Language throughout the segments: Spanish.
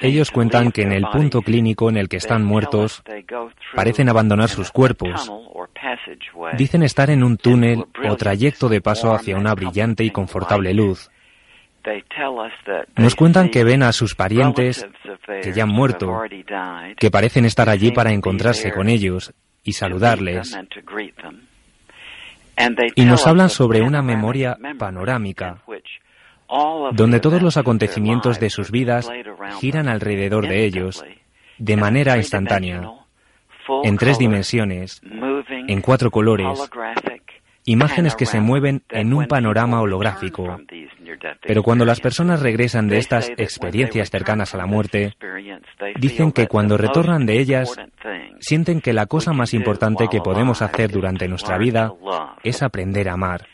Ellos cuentan que en el punto clínico en el que están muertos, parecen abandonar sus cuerpos. Dicen estar en un túnel o trayecto de paso hacia una brillante y confortable luz. Nos cuentan que ven a sus parientes que ya han muerto, que parecen estar allí para encontrarse con ellos y saludarles. Y nos hablan sobre una memoria panorámica, donde todos los acontecimientos de sus vidas giran alrededor de ellos de manera instantánea, en tres dimensiones, en cuatro colores, imágenes que se mueven en un panorama holográfico. Pero cuando las personas regresan de estas experiencias cercanas a la muerte, dicen que cuando retornan de ellas, sienten que la cosa más importante que podemos hacer durante nuestra vida es aprender a amar.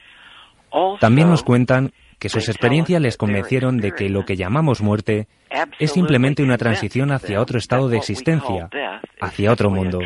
También nos cuentan que sus experiencias les convencieron de que lo que llamamos muerte es simplemente una transición hacia otro estado de existencia, hacia otro mundo.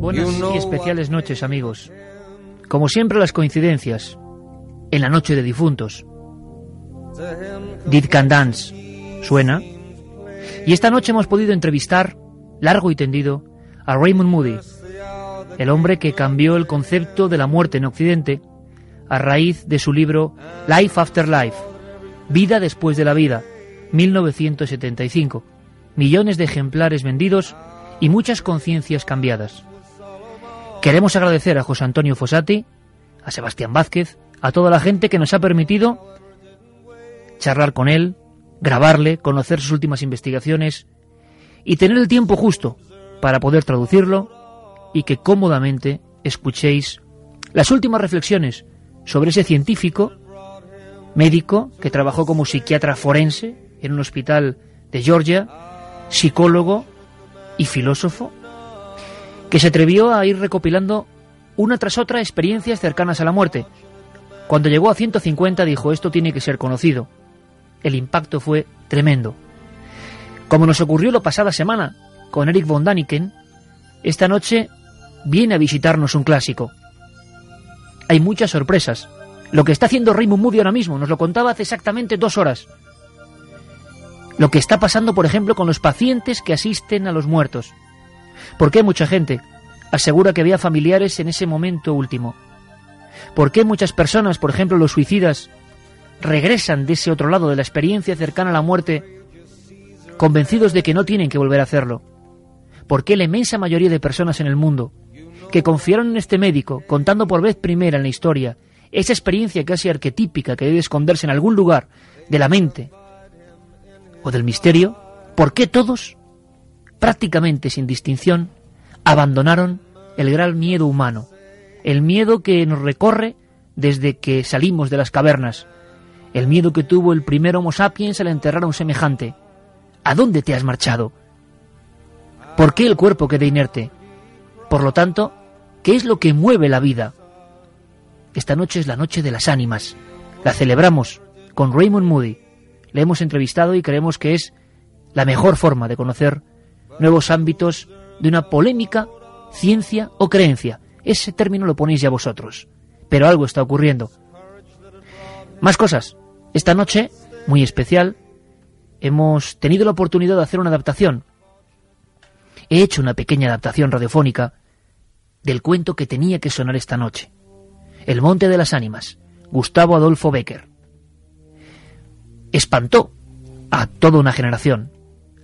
Buenas y especiales noches, amigos. Como siempre, las coincidencias. En la noche de difuntos. Did Can Dance suena. Y esta noche hemos podido entrevistar, largo y tendido, a Raymond Moody, el hombre que cambió el concepto de la muerte en Occidente a raíz de su libro Life After Life, Vida después de la vida, 1975. Millones de ejemplares vendidos y muchas conciencias cambiadas. Queremos agradecer a José Antonio Fossati, a Sebastián Vázquez, a toda la gente que nos ha permitido charlar con él, grabarle, conocer sus últimas investigaciones y tener el tiempo justo para poder traducirlo y que cómodamente escuchéis las últimas reflexiones sobre ese científico, médico, que trabajó como psiquiatra forense en un hospital de Georgia, psicólogo y filósofo, que se atrevió a ir recopilando una tras otra experiencias cercanas a la muerte. Cuando llegó a 150 dijo, esto tiene que ser conocido. El impacto fue tremendo. Como nos ocurrió la pasada semana con Eric von Daniken, esta noche viene a visitarnos un clásico. Hay muchas sorpresas. Lo que está haciendo Raymond Moody ahora mismo, nos lo contaba hace exactamente dos horas. Lo que está pasando, por ejemplo, con los pacientes que asisten a los muertos. ¿Por qué mucha gente asegura que había familiares en ese momento último? ¿Por qué muchas personas, por ejemplo los suicidas, regresan de ese otro lado de la experiencia cercana a la muerte convencidos de que no tienen que volver a hacerlo? ¿Por qué la inmensa mayoría de personas en el mundo que confiaron en este médico, contando por vez primera en la historia esa experiencia casi arquetípica que debe esconderse en algún lugar de la mente o del misterio, ¿por qué todos prácticamente sin distinción, abandonaron el gran miedo humano, el miedo que nos recorre desde que salimos de las cavernas, el miedo que tuvo el primer Homo sapiens al enterrar a un semejante. ¿A dónde te has marchado? ¿Por qué el cuerpo queda inerte? Por lo tanto, ¿qué es lo que mueve la vida? Esta noche es la noche de las ánimas. La celebramos con Raymond Moody. Le hemos entrevistado y creemos que es la mejor forma de conocer nuevos ámbitos de una polémica ciencia o creencia. Ese término lo ponéis ya vosotros. Pero algo está ocurriendo. Más cosas. Esta noche, muy especial, hemos tenido la oportunidad de hacer una adaptación. He hecho una pequeña adaptación radiofónica del cuento que tenía que sonar esta noche. El Monte de las Ánimas, Gustavo Adolfo Becker. Espantó a toda una generación.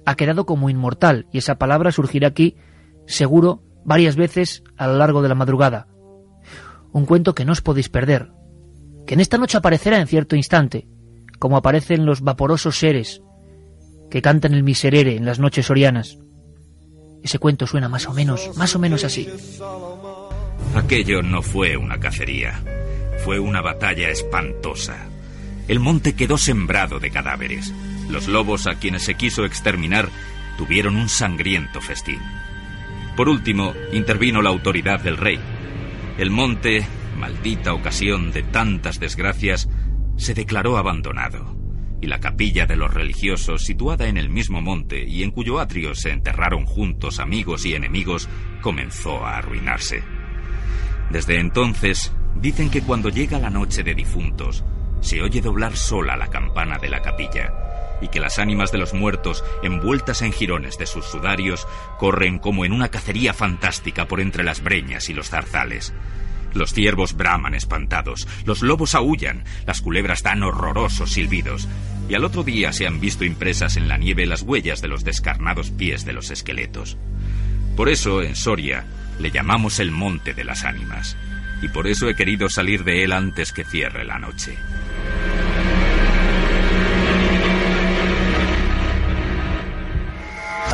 Ha quedado como inmortal y esa palabra surgirá aquí, seguro, varias veces a lo largo de la madrugada. Un cuento que no os podéis perder, que en esta noche aparecerá en cierto instante, como aparecen los vaporosos seres que cantan el miserere en las noches orianas. Ese cuento suena más o menos, más o menos así. Aquello no fue una cacería, fue una batalla espantosa. El monte quedó sembrado de cadáveres. Los lobos a quienes se quiso exterminar tuvieron un sangriento festín. Por último, intervino la autoridad del rey. El monte, maldita ocasión de tantas desgracias, se declaró abandonado, y la capilla de los religiosos, situada en el mismo monte y en cuyo atrio se enterraron juntos amigos y enemigos, comenzó a arruinarse. Desde entonces, dicen que cuando llega la noche de difuntos, se oye doblar sola la campana de la capilla, y que las ánimas de los muertos, envueltas en jirones de sus sudarios, corren como en una cacería fantástica por entre las breñas y los zarzales. Los ciervos braman espantados, los lobos aullan, las culebras dan horrorosos silbidos, y al otro día se han visto impresas en la nieve las huellas de los descarnados pies de los esqueletos. Por eso, en Soria, le llamamos el Monte de las Ánimas, y por eso he querido salir de él antes que cierre la noche.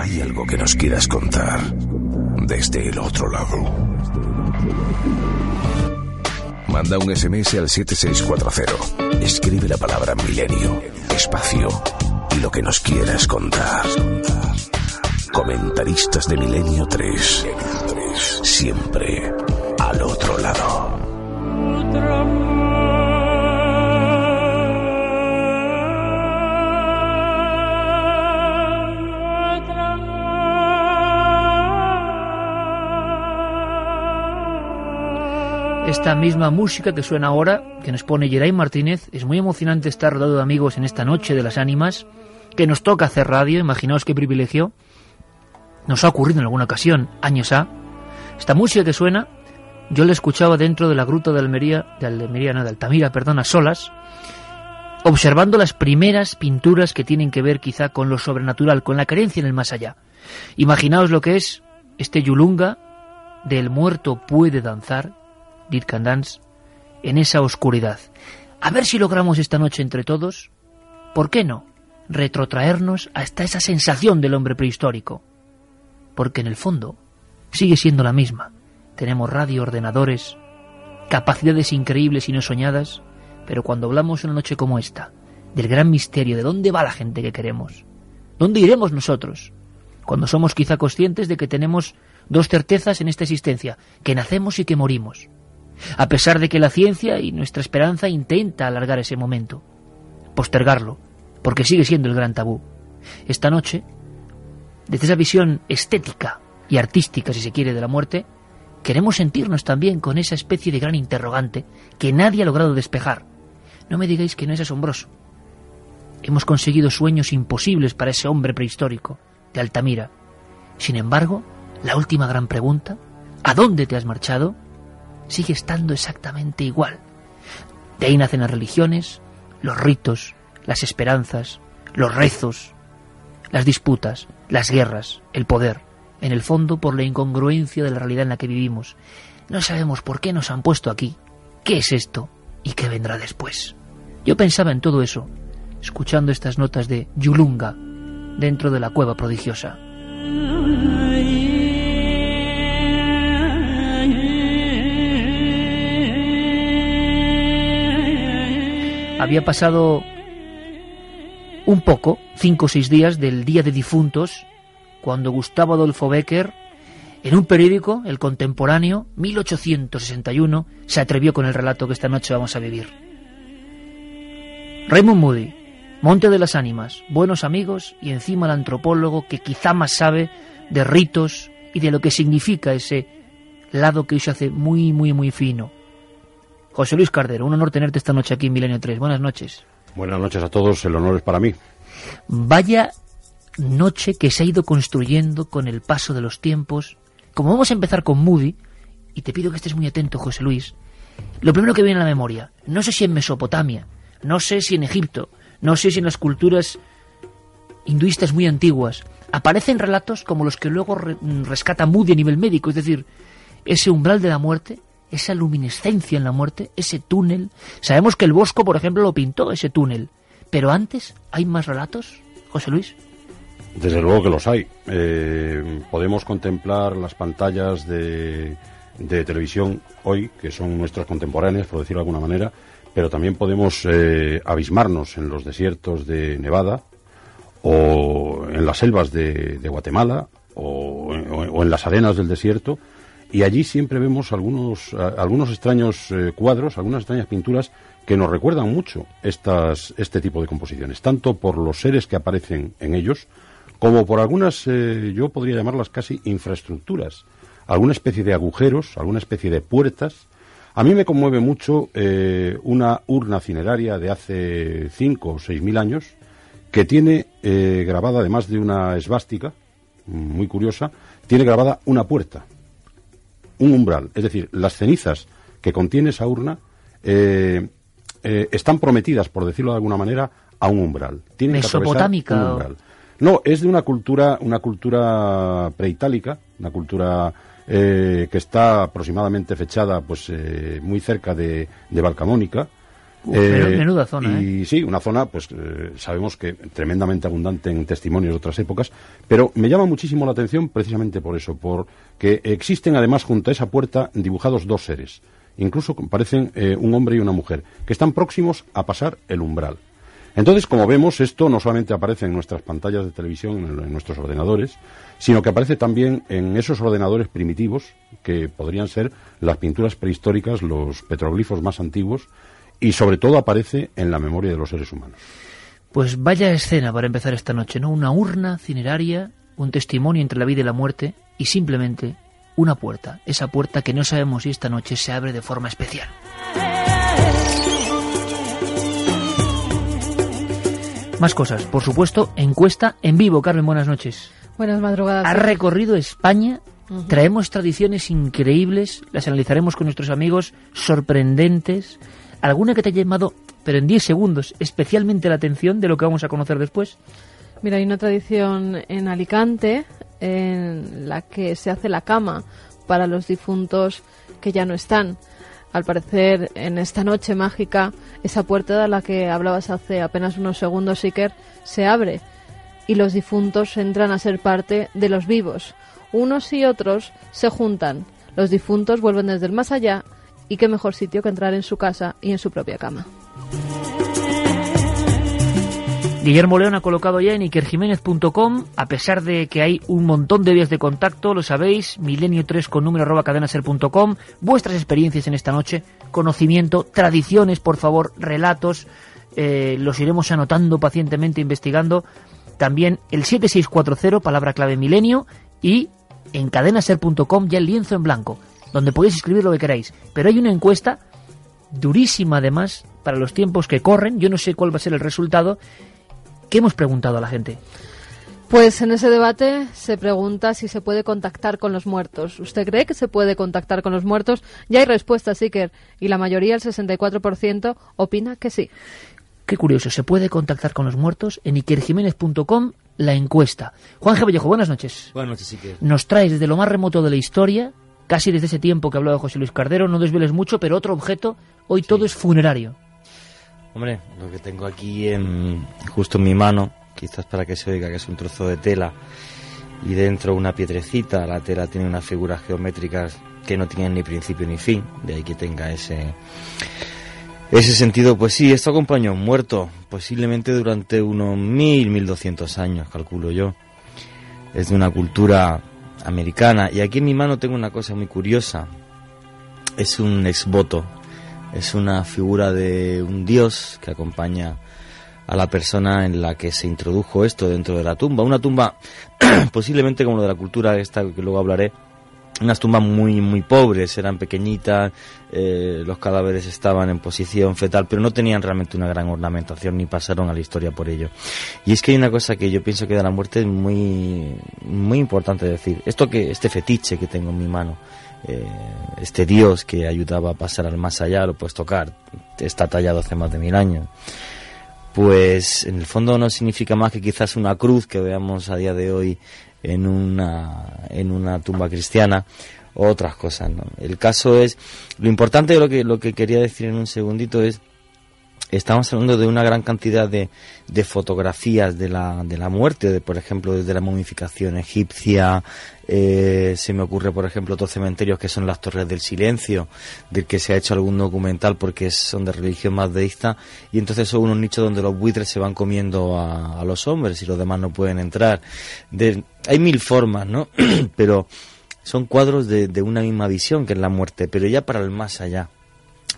¿Hay algo que nos quieras contar desde el otro lado? Manda un SMS al 7640. Escribe la palabra milenio, espacio y lo que nos quieras contar. Comentaristas de Milenio 3. Siempre al otro lado. Esta misma música que suena ahora, que nos pone Geray Martínez, es muy emocionante estar rodeado de amigos en esta noche de las ánimas, que nos toca hacer radio, imaginaos qué privilegio. Nos ha ocurrido en alguna ocasión, años A. Esta música que suena, yo la escuchaba dentro de la gruta de Almería, de Almería, no, de Altamira, perdón, a solas, observando las primeras pinturas que tienen que ver quizá con lo sobrenatural, con la creencia en el más allá. Imaginaos lo que es este yulunga del muerto puede danzar, Dit Candans, en esa oscuridad. A ver si logramos esta noche entre todos, ¿por qué no?, retrotraernos hasta esa sensación del hombre prehistórico. Porque en el fondo sigue siendo la misma. Tenemos radio, ordenadores, capacidades increíbles y no soñadas, pero cuando hablamos una noche como esta, del gran misterio de dónde va la gente que queremos, dónde iremos nosotros, cuando somos quizá conscientes de que tenemos dos certezas en esta existencia, que nacemos y que morimos, a pesar de que la ciencia y nuestra esperanza intenta alargar ese momento, postergarlo, porque sigue siendo el gran tabú. Esta noche, desde esa visión estética y artística, si se quiere, de la muerte, queremos sentirnos también con esa especie de gran interrogante que nadie ha logrado despejar. No me digáis que no es asombroso. Hemos conseguido sueños imposibles para ese hombre prehistórico de Altamira. Sin embargo, la última gran pregunta, ¿a dónde te has marchado? sigue estando exactamente igual. De ahí nacen las religiones, los ritos, las esperanzas, los rezos, las disputas, las guerras, el poder, en el fondo por la incongruencia de la realidad en la que vivimos. No sabemos por qué nos han puesto aquí, qué es esto y qué vendrá después. Yo pensaba en todo eso, escuchando estas notas de Yulunga dentro de la cueva prodigiosa. Había pasado un poco, cinco o seis días del Día de Difuntos cuando Gustavo Adolfo Becker, en un periódico, El Contemporáneo, 1861, se atrevió con el relato que esta noche vamos a vivir. Raymond Moody, Monte de las Ánimas, buenos amigos y encima el antropólogo que quizá más sabe de ritos y de lo que significa ese lado que hoy se hace muy, muy, muy fino. José Luis Cardero, un honor tenerte esta noche aquí en Milenio 3. Buenas noches. Buenas noches a todos, el honor es para mí. Vaya noche que se ha ido construyendo con el paso de los tiempos. Como vamos a empezar con Moody, y te pido que estés muy atento, José Luis, lo primero que viene a la memoria, no sé si en Mesopotamia, no sé si en Egipto, no sé si en las culturas hinduistas muy antiguas, aparecen relatos como los que luego rescata Moody a nivel médico, es decir, ese umbral de la muerte, esa luminescencia en la muerte, ese túnel. Sabemos que el Bosco, por ejemplo, lo pintó, ese túnel. Pero antes, ¿hay más relatos, José Luis? Desde luego que los hay. Eh, podemos contemplar las pantallas de, televisión hoy, que son nuestras contemporáneas, por decirlo de alguna manera, pero también podemos eh, abismarnos en los desiertos de Nevada o en las selvas de, Guatemala o, en las arenas del desierto y allí siempre vemos algunos, algunos extraños eh, cuadros, algunas extrañas pinturas que nos recuerdan mucho estas, este tipo de composiciones, tanto por los seres que aparecen en ellos, como por algunas, eh, yo podría llamarlas casi infraestructuras, alguna especie de agujeros, alguna especie de puertas. A mí me conmueve mucho eh, una urna cineraria de hace cinco o seis mil años que tiene eh, grabada, además de una esvástica, muy curiosa, tiene grabada una puerta, un umbral. Es decir, las cenizas que contiene esa urna están prometidas, por decirlo de alguna manera, a un umbral. Tienen Mesopotámica. un umbral. No, es de una cultura, una cultura preitálica, una cultura eh, que está aproximadamente fechada pues eh, muy cerca de, de Balcamónica. Eh, menuda zona, y sí, una zona, pues sabemos que tremendamente abundante en testimonios de otras épocas, pero me llama muchísimo la atención precisamente por eso, porque existen además junto a esa puerta dibujados dos seres, incluso parecen un hombre y una mujer, que están próximos a pasar el umbral. Entonces, como vemos, esto no solamente aparece en nuestras pantallas de televisión, en, nuestros ordenadores, sino que aparece también en esos ordenadores primitivos, que podrían ser las pinturas prehistóricas, los petroglifos más antiguos, y sobre todo aparece en la memoria de los seres humanos. Pues vaya escena para empezar esta noche, ¿no? Una urna cineraria, un testimonio entre la vida y la muerte, y simplemente una puerta, esa puerta que no sabemos si esta noche se abre de forma especial. Más cosas, por supuesto, encuesta en vivo. Carmen, buenas noches. Buenas madrugadas. Ha recorrido España, traemos tradiciones increíbles, las analizaremos con nuestros amigos, sorprendentes. ¿Alguna que te haya llamado, pero en 10 segundos, especialmente la atención de lo que vamos a conocer después? Mira, hay una tradición en Alicante en la que se hace la cama para los difuntos que ya no están. Al parecer, en esta noche mágica, esa puerta de la que hablabas hace apenas unos segundos, Iker, se abre y los difuntos entran a ser parte de los vivos. Unos y otros se juntan. Los difuntos vuelven desde el más allá y qué mejor sitio que entrar en su casa y en su propia cama. Guillermo León ha colocado ya en ikerjiménez.com, a pesar de que hay un montón de vías de contacto, lo sabéis, milenio3 con número arroba cadenaser.com, vuestras experiencias en esta noche, conocimiento, tradiciones, por favor, relatos, eh, los iremos anotando pacientemente, investigando. También el 7640, palabra clave milenio, y en cadenaser.com ya el lienzo en blanco, donde podéis escribir lo que queráis. Pero hay una encuesta durísima además para los tiempos que corren, yo no sé cuál va a ser el resultado, ¿Qué hemos preguntado a la gente? Pues en ese debate se pregunta si se puede contactar con los muertos. ¿Usted cree que se puede contactar con los muertos? Ya hay respuestas, Iker, y la mayoría, el 64%, opina que sí. Qué curioso, se puede contactar con los muertos en ikerjiménez.com la encuesta. Juan G. Vallejo, buenas noches. Buenas noches, Iker. Nos traes desde lo más remoto de la historia, casi desde ese tiempo que hablaba José Luis Cardero, no desveles mucho, pero otro objeto, hoy todo es funerario. Hombre, lo que tengo aquí en, justo en mi mano, quizás para que se oiga que es un trozo de tela y dentro una piedrecita, la tela tiene unas figuras geométricas que no tienen ni principio ni fin, de ahí que tenga ese ese sentido, pues sí, esto acompañó un muerto, posiblemente durante unos mil, mil doscientos años, calculo yo. Es de una cultura americana. Y aquí en mi mano tengo una cosa muy curiosa. Es un exvoto. Es una figura de un dios que acompaña a la persona en la que se introdujo esto dentro de la tumba. Una tumba posiblemente como lo de la cultura esta que luego hablaré, unas tumbas muy muy pobres, eran pequeñitas, eh, los cadáveres estaban en posición fetal, pero no tenían realmente una gran ornamentación ni pasaron a la historia por ello. Y es que hay una cosa que yo pienso que de la muerte es muy muy importante decir. Esto que este fetiche que tengo en mi mano, eh, este dios que ayudaba a pasar al más allá, lo puedes tocar, está tallado hace más de mil años. Pues en el fondo no significa más que quizás una cruz que veamos a día de hoy en una, en una tumba cristiana o otras cosas. ¿no? El caso es, lo importante lo que, lo que quería decir en un segundito es estamos hablando de una gran cantidad de, de fotografías de la, de la muerte, de, por ejemplo, desde la momificación egipcia, eh, se me ocurre, por ejemplo, otros cementerios que son las Torres del Silencio, del que se ha hecho algún documental porque son de religión más deísta, y entonces son unos nichos donde los buitres se van comiendo a, los hombres y los demás no pueden entrar. hay mil formas, ¿no? pero son cuadros de, de una misma visión que es la muerte, pero ya para el más allá.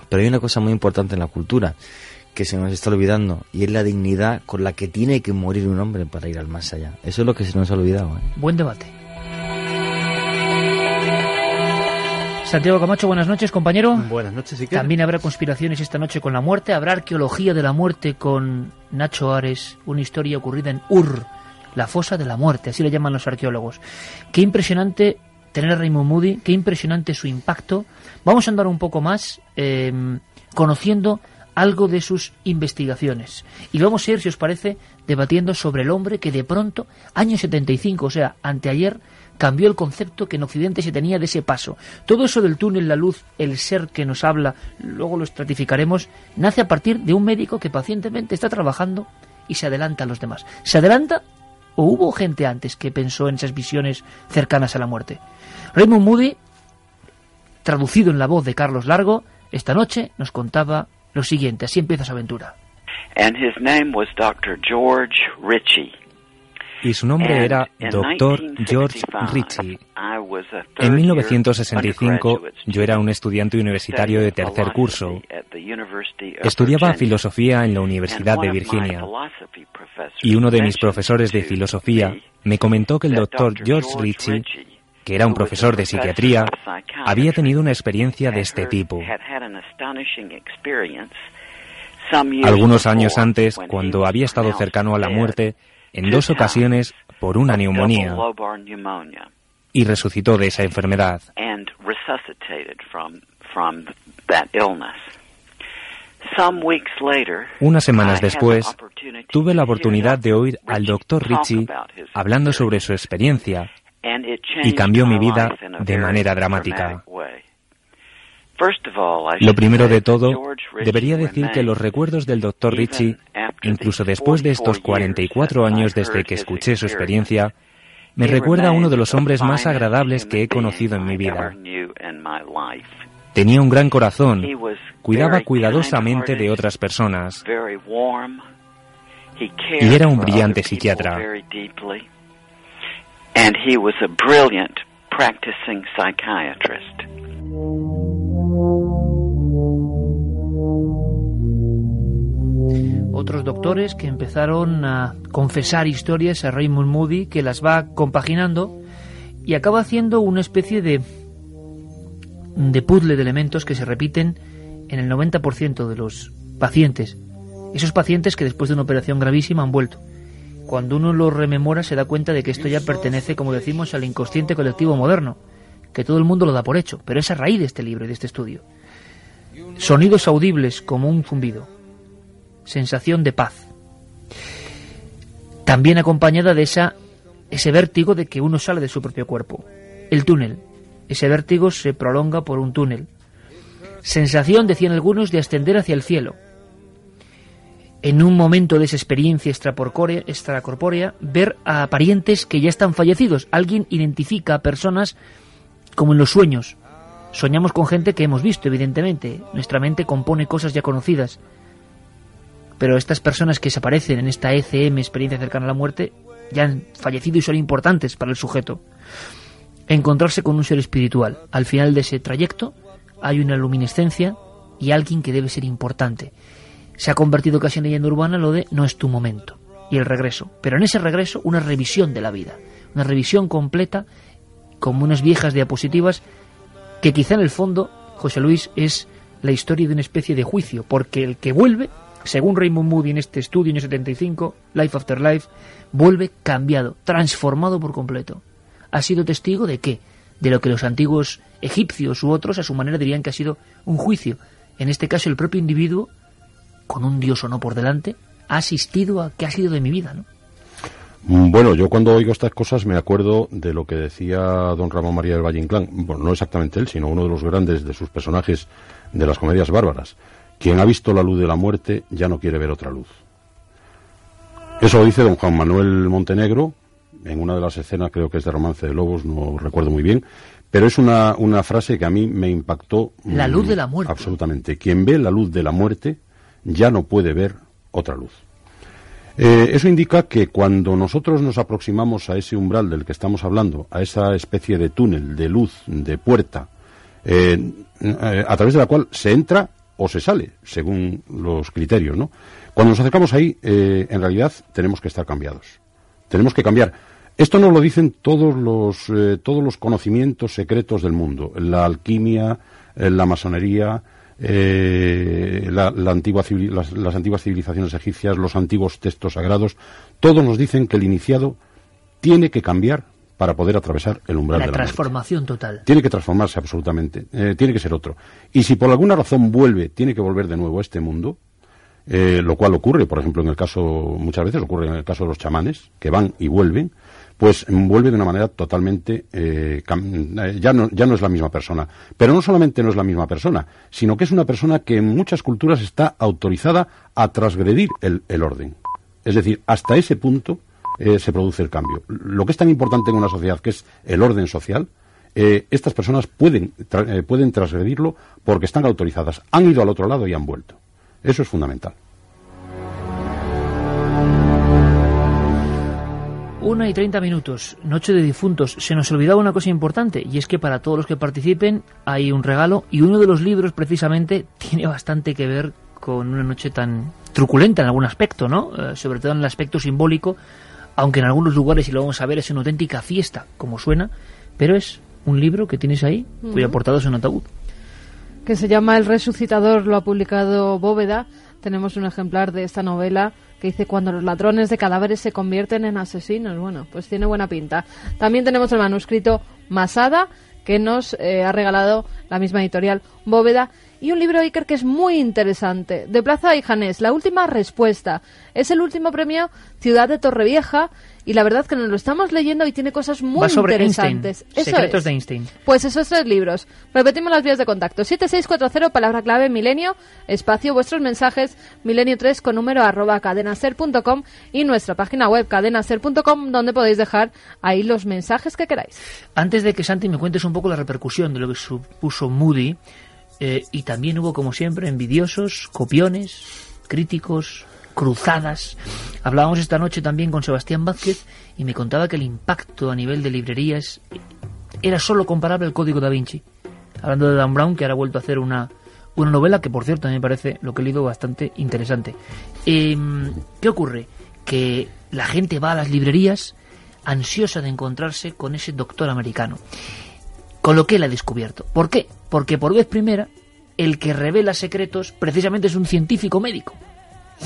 Pero hay una cosa muy importante en la cultura, que se nos está olvidando y es la dignidad con la que tiene que morir un hombre para ir al más allá. Eso es lo que se nos ha olvidado. ¿eh? Buen debate. Santiago Camacho, buenas noches, compañero. Buenas noches, Iker. También habrá conspiraciones esta noche con la muerte, habrá arqueología de la muerte con Nacho Ares, una historia ocurrida en Ur, la fosa de la muerte, así le llaman los arqueólogos. Qué impresionante tener a Raymond Moody, qué impresionante su impacto. Vamos a andar un poco más eh, conociendo algo de sus investigaciones. Y vamos a ir, si os parece, debatiendo sobre el hombre que de pronto, año 75, o sea, anteayer, cambió el concepto que en Occidente se tenía de ese paso. Todo eso del túnel, la luz, el ser que nos habla, luego lo estratificaremos, nace a partir de un médico que pacientemente está trabajando y se adelanta a los demás. ¿Se adelanta o hubo gente antes que pensó en esas visiones cercanas a la muerte? Raymond Moody, traducido en la voz de Carlos Largo, esta noche nos contaba lo siguiente, así empieza su aventura. Y su nombre era Dr. George Ritchie. En 1965 yo era un estudiante universitario de tercer curso. Estudiaba filosofía en la Universidad de Virginia. Y uno de mis profesores de filosofía me comentó que el Dr. George Ritchie que era un profesor de psiquiatría, había tenido una experiencia de este tipo. Algunos años antes, cuando había estado cercano a la muerte, en dos ocasiones por una neumonía, y resucitó de esa enfermedad. Unas semanas después, tuve la oportunidad de oír al doctor Ritchie hablando sobre su experiencia y cambió mi vida de manera dramática. Lo primero de todo, debería decir que los recuerdos del Dr. Ritchie, incluso después de estos 44 años desde que escuché su experiencia, me recuerda a uno de los hombres más agradables que he conocido en mi vida. Tenía un gran corazón, cuidaba cuidadosamente de otras personas y era un brillante psiquiatra. Otros doctores que empezaron a confesar historias a Raymond Moody, que las va compaginando y acaba haciendo una especie de, de puzzle de elementos que se repiten en el 90% de los pacientes. Esos pacientes que después de una operación gravísima han vuelto cuando uno lo rememora se da cuenta de que esto ya pertenece, como decimos, al inconsciente colectivo moderno, que todo el mundo lo da por hecho, pero es a raíz de este libro y de este estudio. Sonidos audibles como un zumbido, sensación de paz, también acompañada de esa, ese vértigo de que uno sale de su propio cuerpo. El túnel, ese vértigo se prolonga por un túnel. Sensación, decían algunos, de ascender hacia el cielo en un momento de esa experiencia extracorpórea, ver a parientes que ya están fallecidos. Alguien identifica a personas como en los sueños. Soñamos con gente que hemos visto, evidentemente. Nuestra mente compone cosas ya conocidas. Pero estas personas que se aparecen en esta ECM, experiencia cercana a la muerte, ya han fallecido y son importantes para el sujeto. Encontrarse con un ser espiritual. Al final de ese trayecto hay una luminescencia y alguien que debe ser importante. Se ha convertido casi en leyenda urbana lo de no es tu momento y el regreso. Pero en ese regreso una revisión de la vida, una revisión completa como unas viejas diapositivas que quizá en el fondo, José Luis, es la historia de una especie de juicio, porque el que vuelve, según Raymond Moody en este estudio en 75, Life After Life, vuelve cambiado, transformado por completo. Ha sido testigo de qué? De lo que los antiguos egipcios u otros a su manera dirían que ha sido un juicio. En este caso el propio individuo, con un dios o no por delante, ha asistido a qué ha sido de mi vida, ¿no? Mm, bueno, yo cuando oigo estas cosas me acuerdo de lo que decía don Ramón María del Valle Inclán, bueno, no exactamente él, sino uno de los grandes de sus personajes de las comedias bárbaras. Quien ha visto la luz de la muerte ya no quiere ver otra luz. Eso lo dice don Juan Manuel Montenegro en una de las escenas, creo que es de Romance de Lobos, no recuerdo muy bien, pero es una, una frase que a mí me impactó. La luz de la muerte. Absolutamente. Quien ve la luz de la muerte ya no puede ver otra luz. Eh, eso indica que cuando nosotros nos aproximamos a ese umbral del que estamos hablando, a esa especie de túnel, de luz, de puerta, eh, eh, a través de la cual se entra o se sale, según los criterios, ¿no? Cuando nos acercamos ahí, en realidad tenemos que estar cambiados. Tenemos que cambiar. Esto nos lo dicen todos los, todos los conocimientos secretos del mundo. La alquimia, la masonería, eh, la, antigua, las, antiguas civilizaciones egipcias, los antiguos textos sagrados, todos nos dicen que el iniciado tiene que cambiar para poder atravesar el umbral la de la transformación total. Tiene que transformarse absolutamente, eh, tiene que ser otro. Y si por alguna razón vuelve, tiene que volver de nuevo a este mundo, eh, lo cual ocurre, por ejemplo, en el caso, muchas veces ocurre en el caso de los chamanes, que van y vuelven, pues vuelve de una manera totalmente eh, eh, ya no es la misma persona. Pero no solamente no es la misma persona sino que es una persona que en muchas culturas está autorizada a transgredir el, orden. Es decir hasta ese punto eh, se produce el cambio. Lo que es tan importante en una sociedad que es el orden social estas personas pueden pueden transgredirlo porque están autorizadas han ido al otro lado y han vuelto. Eso es fundamental Una y treinta minutos, Noche de Difuntos. Se nos olvidaba una cosa importante, y es que para todos los que participen hay un regalo, y uno de los libros precisamente tiene bastante que ver con una noche tan truculenta en algún aspecto, ¿no? Eh, sobre todo en el aspecto simbólico, aunque en algunos lugares, y lo vamos a ver, es una auténtica fiesta, como suena, pero es un libro que tienes ahí, cuya portada es un ataúd. Que se llama El Resucitador, lo ha publicado Bóveda. Tenemos un ejemplar de esta novela que dice cuando los ladrones de cadáveres se convierten en asesinos. Bueno, pues tiene buena pinta. También tenemos el manuscrito Masada, que nos eh, ha regalado la misma editorial Bóveda, y un libro Iker que es muy interesante, de Plaza y Janés, La última respuesta. Es el último premio Ciudad de Torrevieja y la verdad que nos lo estamos leyendo y tiene cosas muy interesantes. Secretos de Einstein. Pues esos tres libros. Repetimos las vías de contacto. 7640, palabra clave, milenio, espacio, vuestros mensajes, milenio 3 con número arroba cadenaser.com y nuestra página web cadenaser.com donde podéis dejar ahí los mensajes que queráis. Antes de que Santi me cuentes un poco la repercusión de lo que supuso Moody, eh, y también hubo, como siempre, envidiosos, copiones, críticos, cruzadas. Hablábamos esta noche también con Sebastián Vázquez y me contaba que el impacto a nivel de librerías era solo comparable al Código da Vinci. Hablando de Dan Brown, que ahora ha vuelto a hacer una, una novela que, por cierto, a mí me parece, lo que he leído, bastante interesante. Em, ¿Qué ocurre? Que la gente va a las librerías ansiosa de encontrarse con ese doctor americano. Con lo que él ha descubierto. ¿Por qué? Porque por vez primera, el que revela secretos precisamente es un científico médico.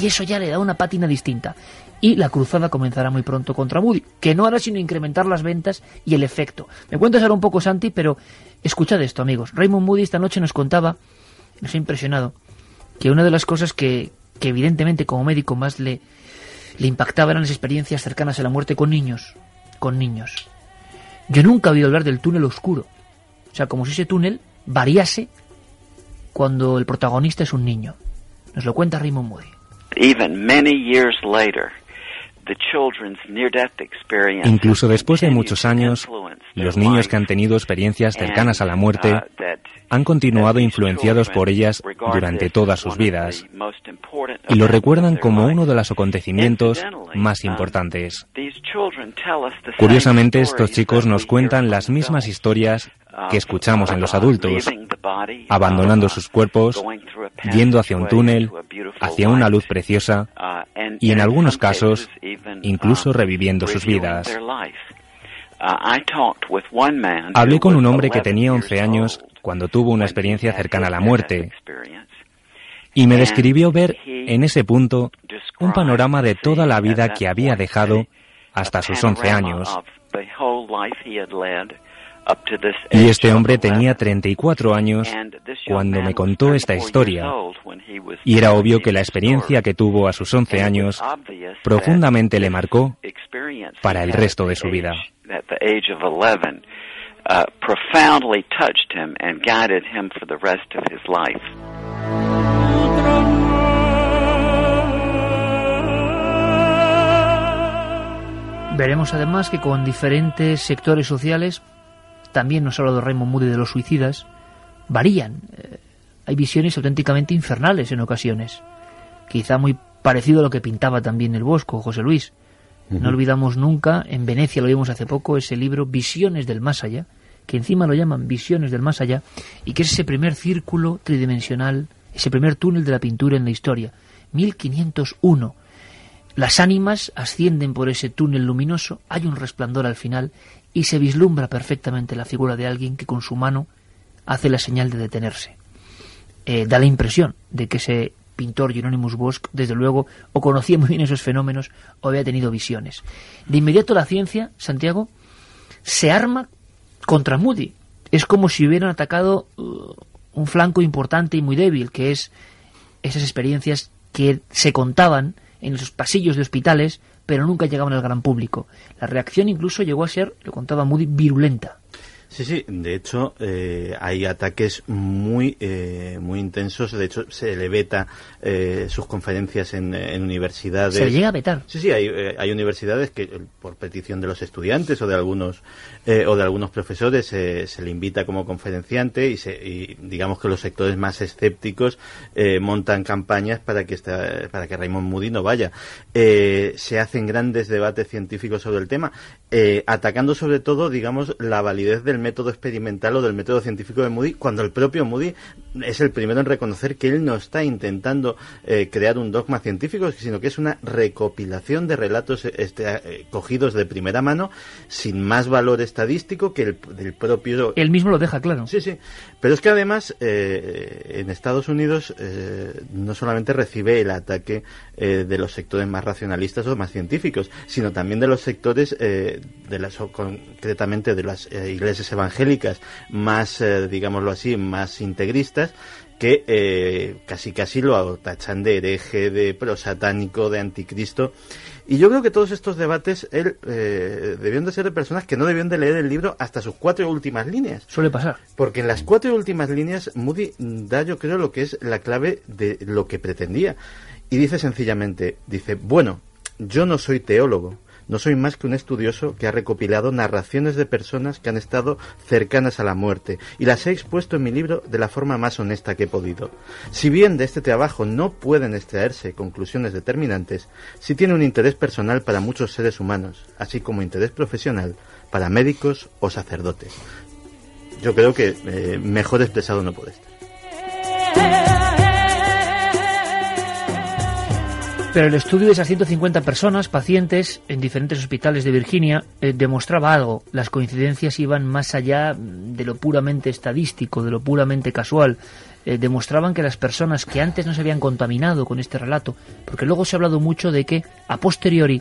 Y eso ya le da una pátina distinta. Y la cruzada comenzará muy pronto contra Moody, que no hará sino incrementar las ventas y el efecto. Me cuentas ahora un poco, Santi, pero escuchad esto, amigos. Raymond Moody esta noche nos contaba, nos ha impresionado, que una de las cosas que, que evidentemente como médico más le, le impactaba eran las experiencias cercanas a la muerte con niños. Con niños. Yo nunca he oído hablar del túnel oscuro. O sea, como si ese túnel variase cuando el protagonista es un niño. Nos lo cuenta Raymond Moody. Incluso después de muchos años, los niños que han tenido experiencias cercanas a la muerte han continuado influenciados por ellas durante todas sus vidas y lo recuerdan como uno de los acontecimientos más importantes. Curiosamente, estos chicos nos cuentan las mismas historias que escuchamos en los adultos, abandonando sus cuerpos, yendo hacia un túnel, hacia una luz preciosa y en algunos casos incluso reviviendo sus vidas. Hablé con un hombre que tenía 11 años cuando tuvo una experiencia cercana a la muerte y me describió ver en ese punto un panorama de toda la vida que había dejado hasta sus 11 años. Y este hombre tenía 34 años cuando me contó esta historia. Y era obvio que la experiencia que tuvo a sus 11 años profundamente le marcó para el resto de su vida. Veremos además que con diferentes sectores sociales también nos ha hablado Raymond Moody de los suicidas, varían. Eh, hay visiones auténticamente infernales en ocasiones. Quizá muy parecido a lo que pintaba también el Bosco, José Luis. No olvidamos nunca, en Venecia lo vimos hace poco, ese libro Visiones del Más Allá, que encima lo llaman Visiones del Más Allá, y que es ese primer círculo tridimensional, ese primer túnel de la pintura en la historia. 1501. Las ánimas ascienden por ese túnel luminoso, hay un resplandor al final, y se vislumbra perfectamente la figura de alguien que con su mano hace la señal de detenerse. Eh, da la impresión de que ese pintor Hieronymus Bosch, desde luego, o conocía muy bien esos fenómenos o había tenido visiones. De inmediato la ciencia, Santiago, se arma contra Moody. Es como si hubieran atacado uh, un flanco importante y muy débil, que es esas experiencias que se contaban en los pasillos de hospitales pero nunca llegaban al gran público. La reacción incluso llegó a ser, lo contaba Moody, virulenta. Sí, sí, de hecho eh, hay ataques muy eh, muy intensos, de hecho se le veta eh, sus conferencias en, universidades. Se le llega a vetar. Sí, sí, hay, hay universidades que por petición de los estudiantes o de algunos o de algunos profesores se le invita como conferenciante y, se, y digamos que los sectores más escépticos montan campañas para que esta, para que Raymond Moody no vaya. se hacen grandes debates científicos sobre el tema, atacando sobre todo, digamos, la validez del método experimental o del método científico de Moody, cuando el propio Moody es el primero en reconocer que él no está intentando eh, crear un dogma científico, sino que es una recopilación de relatos este, eh, cogidos de primera mano, sin más valor estadístico que el del propio... Él mismo lo deja claro. Sí, sí. Pero es que además eh, en Estados Unidos no solamente recibe el ataque de los sectores más racionalistas o más científicos, sino también de los sectores, de las, concretamente de las iglesias evangélicas más, eh, digámoslo así, más integristas, que eh, casi casi lo tachan de hereje, de prosatánico, de anticristo. Y yo creo que todos estos debates él, eh, debían de ser de personas que no debían de leer el libro hasta sus cuatro últimas líneas. Suele pasar. Porque en las cuatro últimas líneas Moody da yo creo lo que es la clave de lo que pretendía. Y dice sencillamente, dice, bueno, yo no soy teólogo, no soy más que un estudioso que ha recopilado narraciones de personas que han estado cercanas a la muerte y las he expuesto en mi libro de la forma más honesta que he podido. Si bien de este trabajo no pueden extraerse conclusiones determinantes, sí tiene un interés personal para muchos seres humanos, así como interés profesional para médicos o sacerdotes. Yo creo que eh, mejor expresado no puede. Pero el estudio de esas 150 personas, pacientes, en diferentes hospitales de Virginia, eh, demostraba algo. Las coincidencias iban más allá de lo puramente estadístico, de lo puramente casual. Eh, demostraban que las personas que antes no se habían contaminado con este relato, porque luego se ha hablado mucho de que, a posteriori,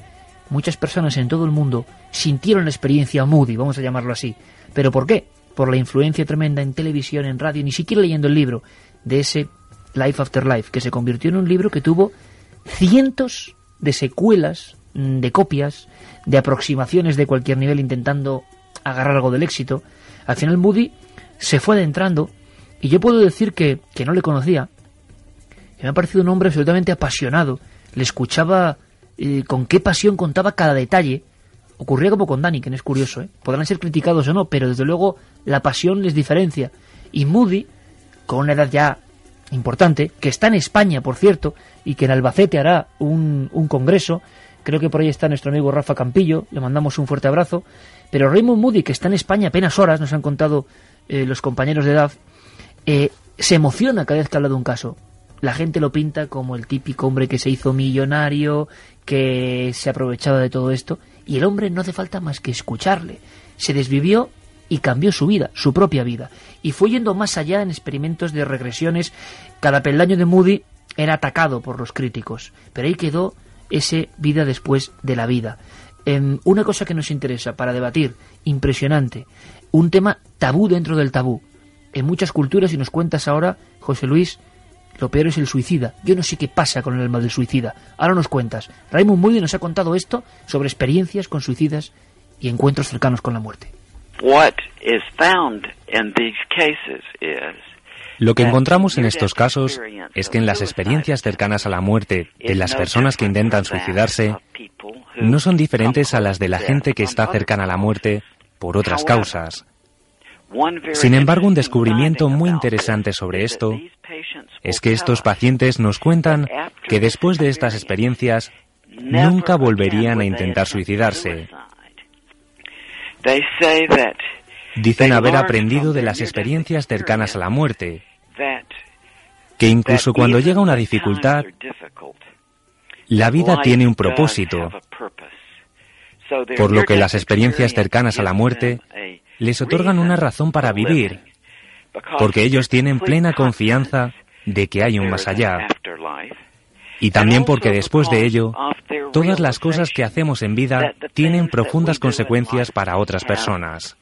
muchas personas en todo el mundo sintieron la experiencia Moody, vamos a llamarlo así. ¿Pero por qué? Por la influencia tremenda en televisión, en radio, ni siquiera leyendo el libro de ese Life After Life, que se convirtió en un libro que tuvo cientos de secuelas, mm, de copias, de aproximaciones de cualquier nivel intentando agarrar algo del éxito. Al final Moody se fue adentrando y yo puedo decir que, que no le conocía, me ha parecido un hombre absolutamente apasionado. Le escuchaba eh, con qué pasión contaba cada detalle. Ocurría como con Dani, que no es curioso, ¿eh? podrán ser criticados o no, pero desde luego la pasión les diferencia. Y Moody con una edad ya importante, que está en España, por cierto, y que en Albacete hará un, un congreso. Creo que por ahí está nuestro amigo Rafa Campillo, le mandamos un fuerte abrazo. Pero Raymond Moody, que está en España apenas horas, nos han contado eh, los compañeros de edad, eh, se emociona cada vez que habla de un caso. La gente lo pinta como el típico hombre que se hizo millonario, que se aprovechaba de todo esto, y el hombre no hace falta más que escucharle. Se desvivió y cambió su vida, su propia vida, y fue yendo más allá en experimentos de regresiones. Cada peldaño de Moody era atacado por los críticos, pero ahí quedó ese vida después de la vida. Em, una cosa que nos interesa para debatir, impresionante, un tema tabú dentro del tabú. En muchas culturas, y nos cuentas ahora, José Luis, lo peor es el suicida. Yo no sé qué pasa con el alma del suicida. Ahora nos cuentas. Raymond Moody nos ha contado esto sobre experiencias con suicidas y encuentros cercanos con la muerte. Lo que encontramos en estos casos es que en las experiencias cercanas a la muerte de las personas que intentan suicidarse no son diferentes a las de la gente que está cercana a la muerte por otras causas. Sin embargo, un descubrimiento muy interesante sobre esto es que estos pacientes nos cuentan que después de estas experiencias nunca volverían a intentar suicidarse. Dicen haber aprendido de las experiencias cercanas a la muerte, que incluso cuando llega una dificultad, la vida tiene un propósito, por lo que las experiencias cercanas a la muerte les otorgan una razón para vivir, porque ellos tienen plena confianza de que hay un más allá. Y también porque después de ello, todas las cosas que hacemos en vida tienen profundas consecuencias para otras personas.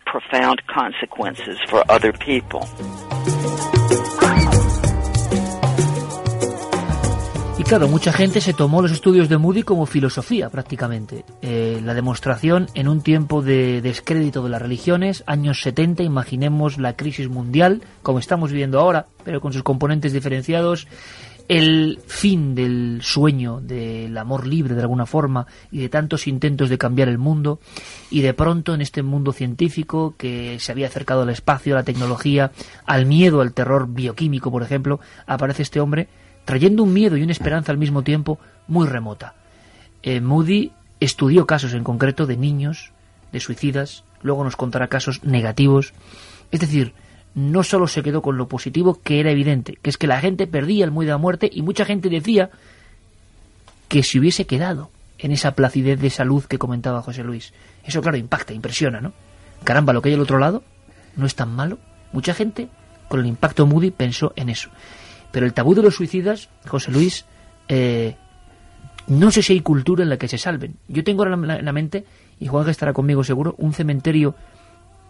Claro, mucha gente se tomó los estudios de Moody como filosofía prácticamente. Eh, la demostración en un tiempo de descrédito de las religiones, años 70, imaginemos la crisis mundial, como estamos viviendo ahora, pero con sus componentes diferenciados, el fin del sueño, del amor libre de alguna forma, y de tantos intentos de cambiar el mundo, y de pronto en este mundo científico que se había acercado al espacio, a la tecnología, al miedo, al terror bioquímico, por ejemplo, aparece este hombre trayendo un miedo y una esperanza al mismo tiempo muy remota. Eh, Moody estudió casos en concreto de niños, de suicidas, luego nos contará casos negativos. Es decir, no solo se quedó con lo positivo, que era evidente, que es que la gente perdía el miedo a muerte y mucha gente decía que se hubiese quedado en esa placidez de salud que comentaba José Luis. Eso, claro, impacta, impresiona, ¿no? Caramba, lo que hay al otro lado no es tan malo. Mucha gente, con el impacto Moody, pensó en eso. Pero el tabú de los suicidas, José Luis, eh, no sé si hay cultura en la que se salven. Yo tengo en la, mente, y Juan estará conmigo seguro, un cementerio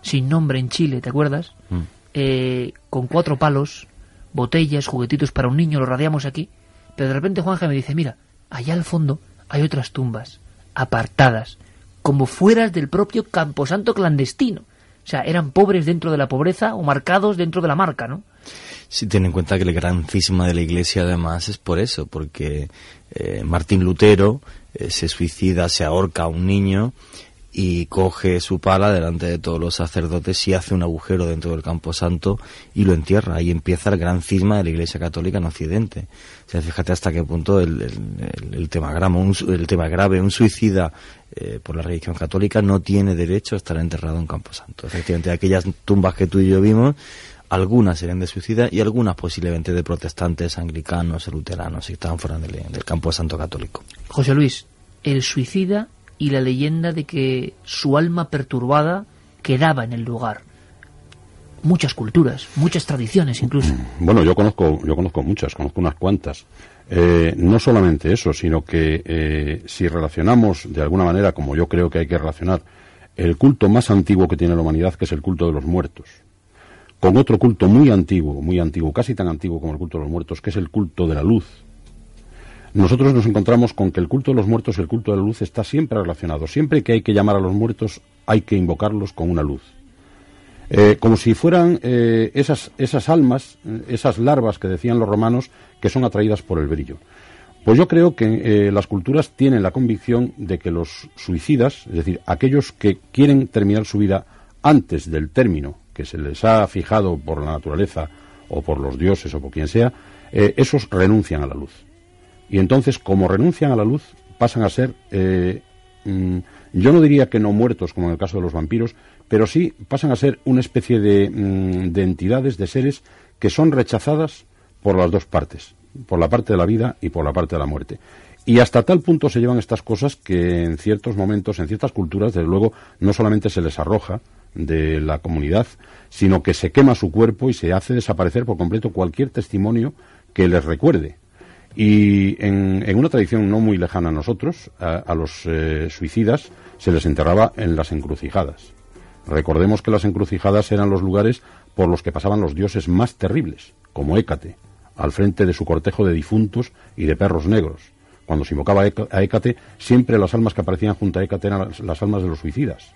sin nombre en Chile, ¿te acuerdas? Mm. Eh, con cuatro palos, botellas, juguetitos para un niño, lo radiamos aquí. Pero de repente Juanja me dice, mira, allá al fondo hay otras tumbas, apartadas, como fueras del propio camposanto clandestino. O sea, eran pobres dentro de la pobreza o marcados dentro de la marca, ¿no? Sí, ten en cuenta que el gran cisma de la Iglesia además es por eso, porque eh, Martín Lutero eh, se suicida, se ahorca a un niño y coge su pala delante de todos los sacerdotes y hace un agujero dentro del campo santo y lo entierra. Ahí empieza el gran cisma de la Iglesia Católica en Occidente. O sea, fíjate hasta qué punto el, el, tema, grave, un, el tema grave, un suicida eh, por la religión católica no tiene derecho a estar enterrado en campo santo. Efectivamente, aquellas tumbas que tú y yo vimos algunas serían de suicida y algunas posiblemente de protestantes, anglicanos, luteranos, y estaban fuera del, campo de santo católico. José Luis, el suicida y la leyenda de que su alma perturbada quedaba en el lugar. Muchas culturas, muchas tradiciones incluso. Bueno, yo conozco, yo conozco muchas, conozco unas cuantas. Eh, no solamente eso, sino que eh, si relacionamos de alguna manera, como yo creo que hay que relacionar, el culto más antiguo que tiene la humanidad, que es el culto de los muertos, con otro culto muy antiguo, muy antiguo, casi tan antiguo como el culto de los muertos, que es el culto de la luz. Nosotros nos encontramos con que el culto de los muertos y el culto de la luz está siempre relacionado. Siempre que hay que llamar a los muertos, hay que invocarlos con una luz. Eh, como si fueran eh, esas, esas almas, eh, esas larvas que decían los romanos, que son atraídas por el brillo. Pues yo creo que las culturas tienen la convicción de que los suicidas, es decir, aquellos que quieren terminar su vida antes del término que se les ha fijado por la naturaleza o por los dioses o por quien sea, eh, esos renuncian a la luz. Y entonces, como renuncian a la luz, pasan a ser, eh, mm, yo no diría que no muertos, como en el caso de los vampiros, pero sí pasan a ser una especie de, mm, de entidades, de seres que son rechazadas por las dos partes, por la parte de la vida y por la parte de la muerte. Y hasta tal punto se llevan estas cosas que en ciertos momentos, en ciertas culturas, desde luego, no solamente se les arroja de la comunidad, sino que se quema su cuerpo y se hace desaparecer por completo cualquier testimonio que les recuerde. Y en, una tradición no muy lejana a nosotros, a, los eh, suicidas se les enterraba en las encrucijadas. Recordemos que las encrucijadas eran los lugares por los que pasaban los dioses más terribles, como Hécate, al frente de su cortejo de difuntos y de perros negros. Cuando se invocaba a Hécate, siempre las almas que aparecían junto a Hécate eran las, almas de los suicidas.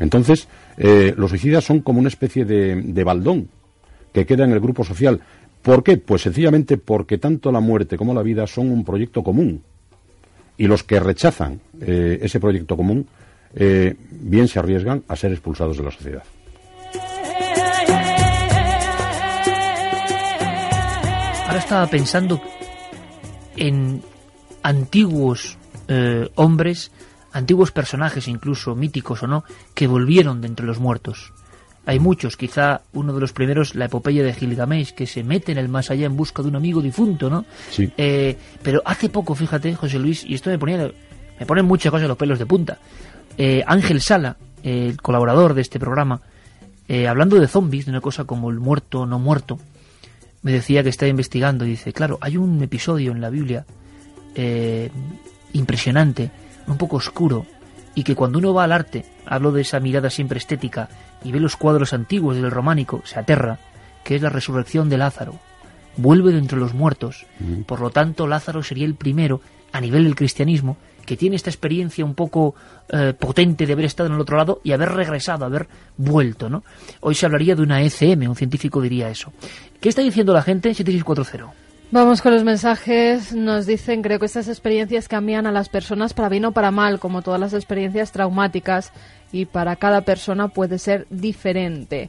Entonces, eh, los suicidas son como una especie de, baldón que queda en el grupo social. ¿Por qué? Pues sencillamente porque tanto la muerte como la vida son un proyecto común. Y los que rechazan eh, ese proyecto común, eh, bien se arriesgan a ser expulsados de la sociedad. Ahora estaba pensando en antiguos hombres, antiguos personajes incluso, míticos o no, que volvieron de entre los muertos. Hay muchos, quizá uno de los primeros, la epopeya de Gilgamesh, que se mete en el más allá en busca de un amigo difunto, ¿no? Sí. Eh, pero hace poco, fíjate, José Luis, y esto me ponía, me ponen muchas cosas los pelos de punta. Eh, Ángel Sala, el colaborador de este programa, hablando de zombies, de una cosa como el muerto no muerto, me decía que está investigando y dice, claro, hay un episodio en la Biblia eh, impresionante, un poco oscuro, y que cuando uno va al arte, hablo de esa mirada siempre estética, y ve los cuadros antiguos del románico, se aterra, que es la resurrección de Lázaro. Vuelve de entre los muertos. Por lo tanto, Lázaro sería el primero, a nivel del cristianismo, que tiene esta experiencia un poco eh, potente de haber estado en el otro lado y haber regresado, haber vuelto, ¿no? Hoy se hablaría de una ECM, un científico diría eso. ¿Qué está diciendo la gente en 7640? Vamos con los mensajes. Nos dicen, creo que estas experiencias cambian a las personas para bien o para mal, como todas las experiencias traumáticas, y para cada persona puede ser diferente.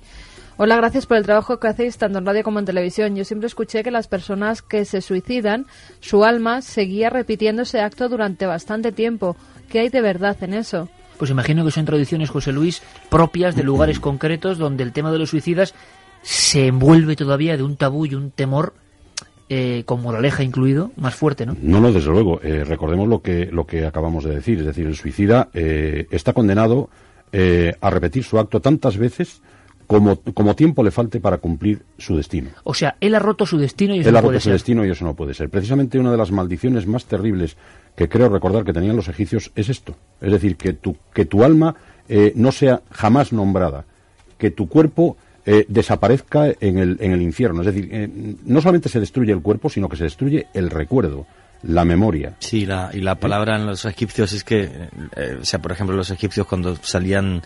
Hola, gracias por el trabajo que hacéis tanto en radio como en televisión. Yo siempre escuché que las personas que se suicidan, su alma seguía repitiendo ese acto durante bastante tiempo. ¿Qué hay de verdad en eso? Pues imagino que son tradiciones, José Luis, propias de lugares concretos donde el tema de los suicidas se envuelve todavía de un tabú y un temor eh, con moraleja incluido, más fuerte, ¿no? No, no, desde luego. Eh, recordemos lo que, lo que acabamos de decir. Es decir, el suicida eh, está condenado eh, a repetir su acto tantas veces como, como tiempo le falte para cumplir su destino. O sea, él ha roto su destino y eso él ha roto su destino y eso no puede ser. Precisamente una de las maldiciones más terribles que creo recordar que tenían los egipcios es esto. Es decir, que tu, que tu alma no sea jamás nombrada, que tu cuerpo eh, desaparezca en el, en el infierno. Es decir, eh, no solamente se destruye el cuerpo, sino que se destruye el recuerdo, la memoria. Sí, la, y la palabra en los egipcios es que, eh, o sea, por ejemplo, los egipcios cuando salían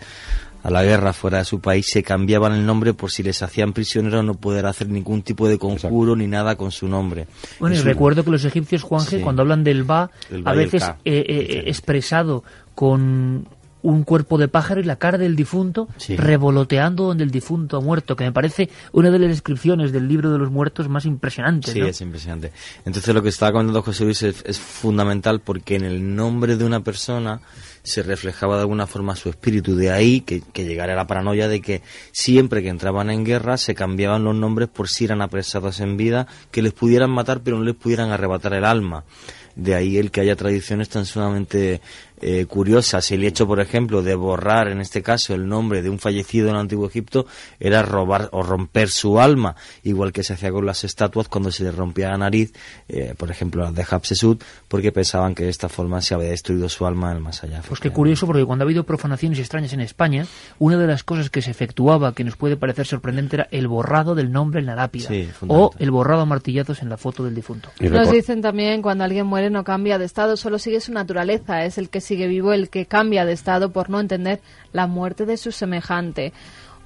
a la guerra fuera de su país se cambiaban el nombre por si les hacían prisioneros no poder hacer ningún tipo de conjuro ni nada con su nombre. Bueno, y recuerdo que los egipcios, Juanje, cuando hablan del Ba, a veces expresado con un cuerpo de pájaro y la cara del difunto revoloteando donde el difunto ha muerto, que me parece una de las descripciones del libro de los muertos más impresionantes. Sí, es impresionante. Entonces lo que estaba comentando José Luis es, fundamental porque en el nombre de una persona se reflejaba de alguna forma su espíritu. De ahí que, que llegara la paranoia de que siempre que entraban en guerra se cambiaban los nombres por si eran apresados en vida, que les pudieran matar pero no les pudieran arrebatar el alma. De ahí el que haya tradiciones tan sumamente eh, curiosas. El hecho, por ejemplo, de borrar, en este caso, el nombre de un fallecido en el Antiguo Egipto era robar o romper su alma, igual que se hacía con las estatuas cuando se les rompía la nariz, eh, por ejemplo, las de Hatshepsut, porque pensaban que de esta forma se había destruido su alma en el más allá. Pues qué curioso, porque cuando ha habido profanaciones extrañas en España, una de las cosas que se efectuaba, que nos puede parecer sorprendente, era el borrado del nombre en la lápida, o el borrado a martillazos en la foto del difunto. Nos dicen también, cuando alguien muere no cambia de estado, solo sigue su naturaleza, es el que sigue vivo el que cambia de estado por no entender la muerte de su semejante.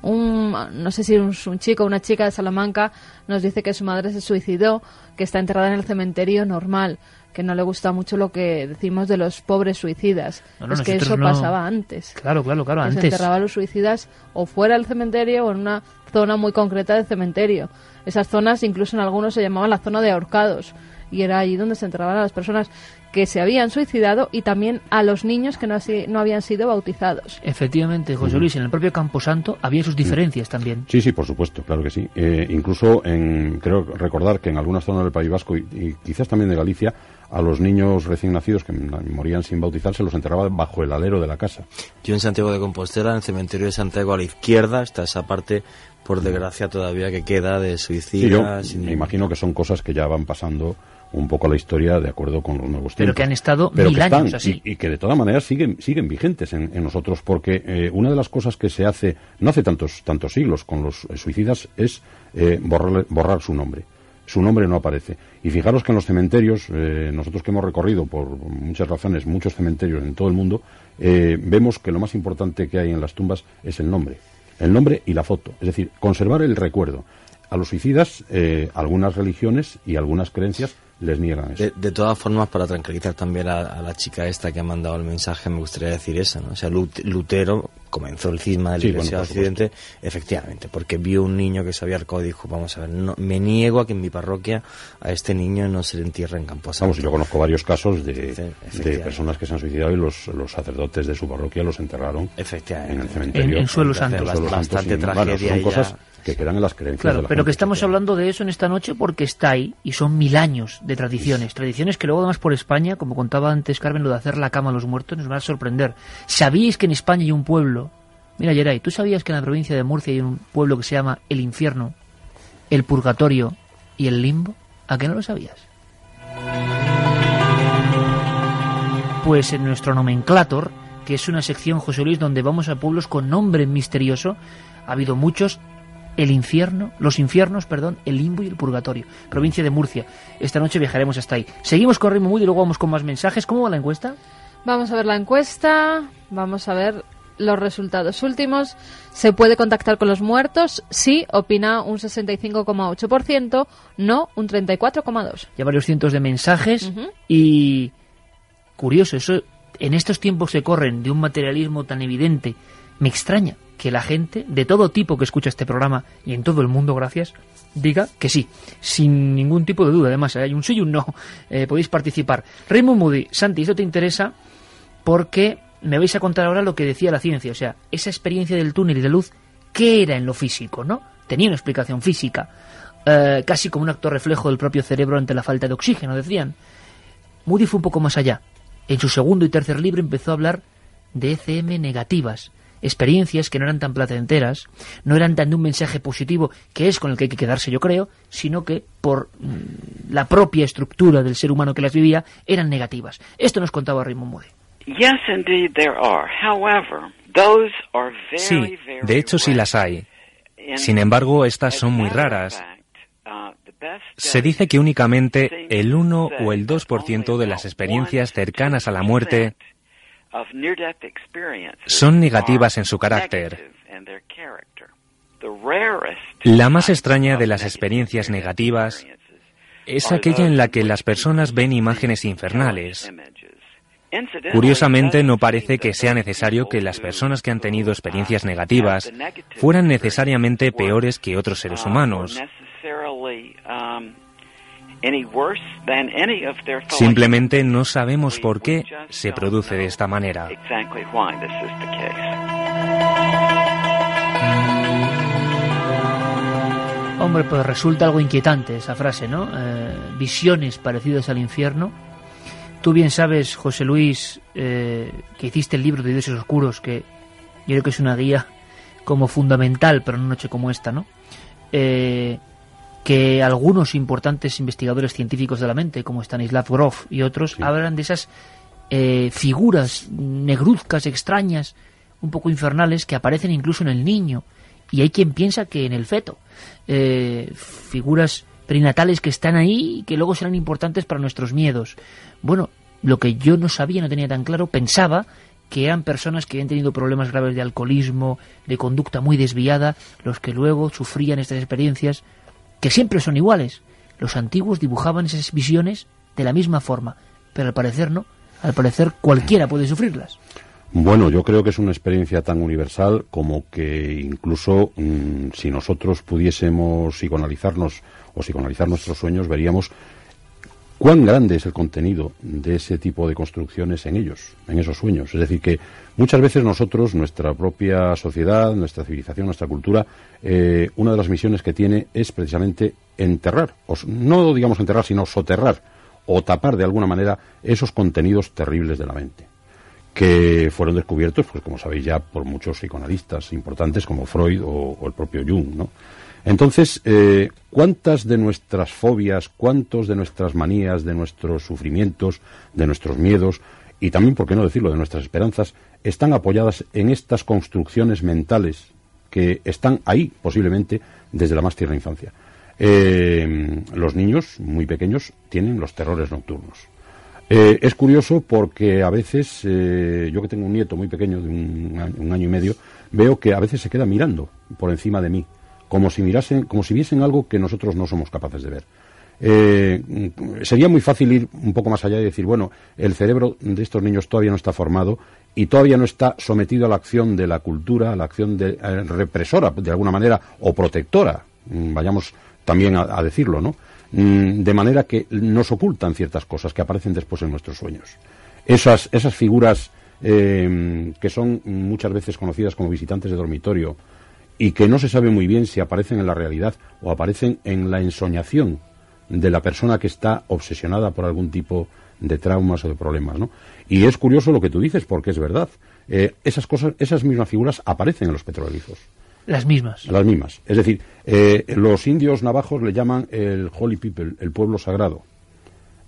Un, no sé si un, un chico o una chica de Salamanca nos dice que su madre se suicidó, que está enterrada en el cementerio normal. que no le gusta mucho lo que decimos de los pobres suicidas. es que eso pasaba antes. Claro, claro, claro, antes. Se enterraba a los suicidas o fuera del cementerio o en una zona muy concreta del cementerio. Esas zonas, incluso en algunos se llamaban la zona de ahorcados y era allí donde se enterraban a las personas que se habían suicidado y también a los niños que no, no habían sido bautizados. Efectivamente, José Luis, en el propio Camposanto había sus diferencias también. Sí, sí, por supuesto, claro que sí. Eh, incluso, en, creo recordar que en algunas zonas del País Vasco y, quizás también de Galicia, a los niños recién nacidos que morían sin bautizar se los enterraba bajo el alero de la casa. Yo en Santiago de Compostela, en el cementerio de Santiago a la izquierda, está esa parte por desgracia todavía que queda de suicidio. me imagino que son cosas que ya van pasando un poco la historia de acuerdo con los nuevos tiempos. Pero que han estado mil años así. Y, que de todas maneras siguen, siguen vigentes en, nosotros, porque eh, una de las cosas que se hace, no hace tantos, tantos siglos con los suicidas, es eh, borrar, borrar su nombre. Su nombre no aparece. Y fijaros que en los cementerios, eh, nosotros que hemos recorrido por muchas razones muchos cementerios en todo el mundo, vemos que lo más importante que hay en las tumbas es el nombre. El nombre y la foto. Es decir, conservar el recuerdo. A los suicidas, algunas religiones y algunas creencias les niegan eso. De, todas formas, para tranquilizar también a, la chica esta que ha mandado el mensaje, me gustaría decir eso, ¿no? O sea, Lutero comenzó el cisma del sí, Occidente, efectivamente, porque vio un niño que se había arcado y dijo, vamos a ver, no, me niego a que en mi parroquia a este niño no se le entierre en Camposanto. Vamos, yo conozco varios casos de, de, personas que se han suicidado y los, los sacerdotes de su parroquia los enterraron efectivamente. en el cementerio. En, suelo santo. Bastante, tragedia. son cosas que quedan en las creencias. Claro, pero que estamos hablando de eso en esta noche porque está ahí y son mil años de tradiciones. Tradiciones que luego además por España, como contaba antes Carmen, lo de hacer la cama a los muertos nos va a sorprender. ¿Sabíais que en España hay un pueblo? Mira, Geray, ¿tú sabías que en la provincia de Murcia hay un pueblo que se llama el infierno, el purgatorio y el limbo? ¿A qué no lo sabías? Pues en nuestro nomenclator, que es una sección, José Luis, donde vamos a pueblos con nombre misterioso, ha habido muchos el infierno, los infiernos, perdón, el limbo y el purgatorio. Provincia de Murcia. Esta noche viajaremos hasta ahí. Seguimos con Ritmo Mood y luego vamos con más mensajes. ¿Cómo va la encuesta? Vamos a ver la encuesta. Vamos a ver los resultados últimos. ¿Se puede contactar con los muertos? Sí, opina un 65,8%, no un 34,2%. Ya varios cientos de mensajes y curioso, eso en estos tiempos se corren de un materialismo tan evidente, me extraña que la gente de todo tipo que escucha este programa y en todo el mundo, gracias, diga que sí, sin ningún tipo de duda. Además, hay un sí y un no. Eh, podéis participar. Raymond Moody, Santi, esto te interesa porque me vais a contar ahora lo que decía la ciencia. O sea, esa experiencia del túnel y de luz, ¿qué era en lo físico, no? Tenía una explicación física. Eh, casi como un acto reflejo del propio cerebro ante la falta de oxígeno, decían. Moody fue un poco más allá. En su segundo y tercer libro empezó a hablar de ECM negativas, experiencias que no eran tan placenteras, no eran tan de un mensaje positivo, que es con el que hay que quedarse yo creo, sino que por mm, la propia estructura del ser humano que las vivía eran negativas. Esto nos contaba Raymond Moody. Sí, de hecho sí las hay. Sin embargo, estas son muy raras. Uh, Se dice que únicamente el 1 o el 2% de las experiencias cercanas a la muerte son negativas en su carácter. La más extraña de las experiencias negativas es aquella en la que las personas ven imágenes infernales. Curiosamente, no parece que sea necesario que las personas que han tenido experiencias negativas fueran necesariamente peores que otros seres humanos. Simplemente no sabemos por qué se produce de esta manera. Hombre, pues resulta algo inquietante esa frase, ¿no? Eh, visiones parecidas al infierno. Tú bien sabes, José Luis, eh, que hiciste el libro de Dioses Oscuros, que yo creo que es una guía como fundamental para una noche como esta, ¿no? Eh, que algunos importantes investigadores científicos de la mente, como Stanislav Grof y otros, hablan de esas eh, figuras negruzcas, extrañas, un poco infernales, que aparecen incluso en el niño. Y hay quien piensa que en el feto. Eh, figuras prenatales que están ahí y que luego serán importantes para nuestros miedos. Bueno, lo que yo no sabía, no tenía tan claro, pensaba que eran personas que habían tenido problemas graves de alcoholismo, de conducta muy desviada, los que luego sufrían estas experiencias que siempre son iguales. Los antiguos dibujaban esas visiones de la misma forma, pero al parecer no. Al parecer cualquiera puede sufrirlas. Bueno, yo creo que es una experiencia tan universal como que incluso mm, si nosotros pudiésemos psicoanalizarnos o psicoanalizar nuestros sueños, veríamos cuán grande es el contenido de ese tipo de construcciones en ellos, en esos sueños. Es decir, que muchas veces nosotros, nuestra propia sociedad, nuestra civilización, nuestra cultura, eh, una de las misiones que tiene es precisamente enterrar, o, no digamos enterrar, sino soterrar o tapar de alguna manera esos contenidos terribles de la mente que fueron descubiertos, pues como sabéis ya, por muchos psicoanalistas importantes como Freud o, el propio Jung, ¿no? Entonces, eh, ¿cuántas de nuestras fobias, cuántos de nuestras manías, de nuestros sufrimientos, de nuestros miedos y también, por qué no decirlo, de nuestras esperanzas, están apoyadas en estas construcciones mentales que están ahí, posiblemente, desde la más tierna infancia? Eh, los niños muy pequeños tienen los terrores nocturnos. Eh, es curioso porque a veces, eh, yo que tengo un nieto muy pequeño, de un, año y medio, veo que a veces se queda mirando por encima de mí, como si mirasen, como si viesen algo que nosotros no somos capaces de ver. sería muy fácil ir un poco más allá y decir, bueno, el cerebro de estos niños todavía no está formado y todavía no está sometido a la acción de la cultura, a la acción de, represora, de alguna manera, o protectora, mm, vayamos también a, decirlo, ¿no? Mm, de manera que nos ocultan ciertas cosas que aparecen después en nuestros sueños. Esas, esas figuras eh, que son muchas veces conocidas como visitantes de dormitorio y que no se sabe muy bien si aparecen en la realidad o aparecen en la ensoñación de la persona que está obsesionada por algún tipo de traumas o de problemas, ¿no? Y es curioso lo que tú dices, porque es verdad. Eh, esas cosas, esas mismas figuras aparecen en los petrolizos. Las mismas. Las mismas. Es decir, eh, los indios navajos le llaman el Holy People, el pueblo sagrado.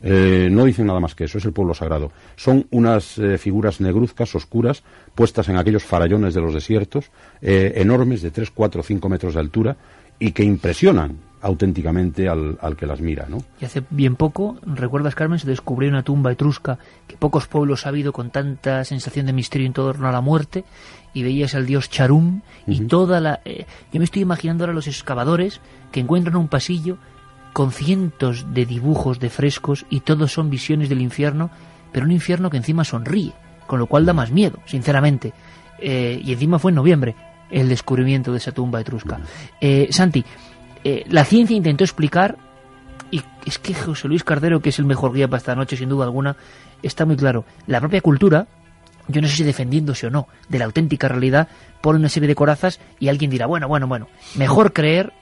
Eh, no dicen nada más que eso, es el pueblo sagrado. Son unas eh, figuras negruzcas, oscuras, puestas en aquellos farallones de los desiertos, enormes, de 3, 4, 5 metros de altura, y que impresionan auténticamente al, al, que las mira, ¿no? Y hace bien poco, ¿recuerdas, Carmen? Se descubrió una tumba etrusca que pocos pueblos ha habido con tanta sensación de misterio en torno a la muerte y veías al dios Charum y toda la... Eh, yo me estoy imaginando ahora los excavadores que encuentran un pasillo con cientos de dibujos, de frescos y todos son visiones del infierno, pero un infierno que encima sonríe, con lo cual da más miedo, sinceramente. Eh, y encima fue en noviembre el descubrimiento de esa tumba etrusca. Eh, Santi, eh, la ciencia intentó explicar, y es que José Luis Cardero, que es el mejor guía para esta noche, sin duda alguna, está muy claro. La propia cultura, yo no sé si defendiéndose o no de la auténtica realidad, pone una serie de corazas y alguien dirá, bueno, bueno, bueno, mejor creer,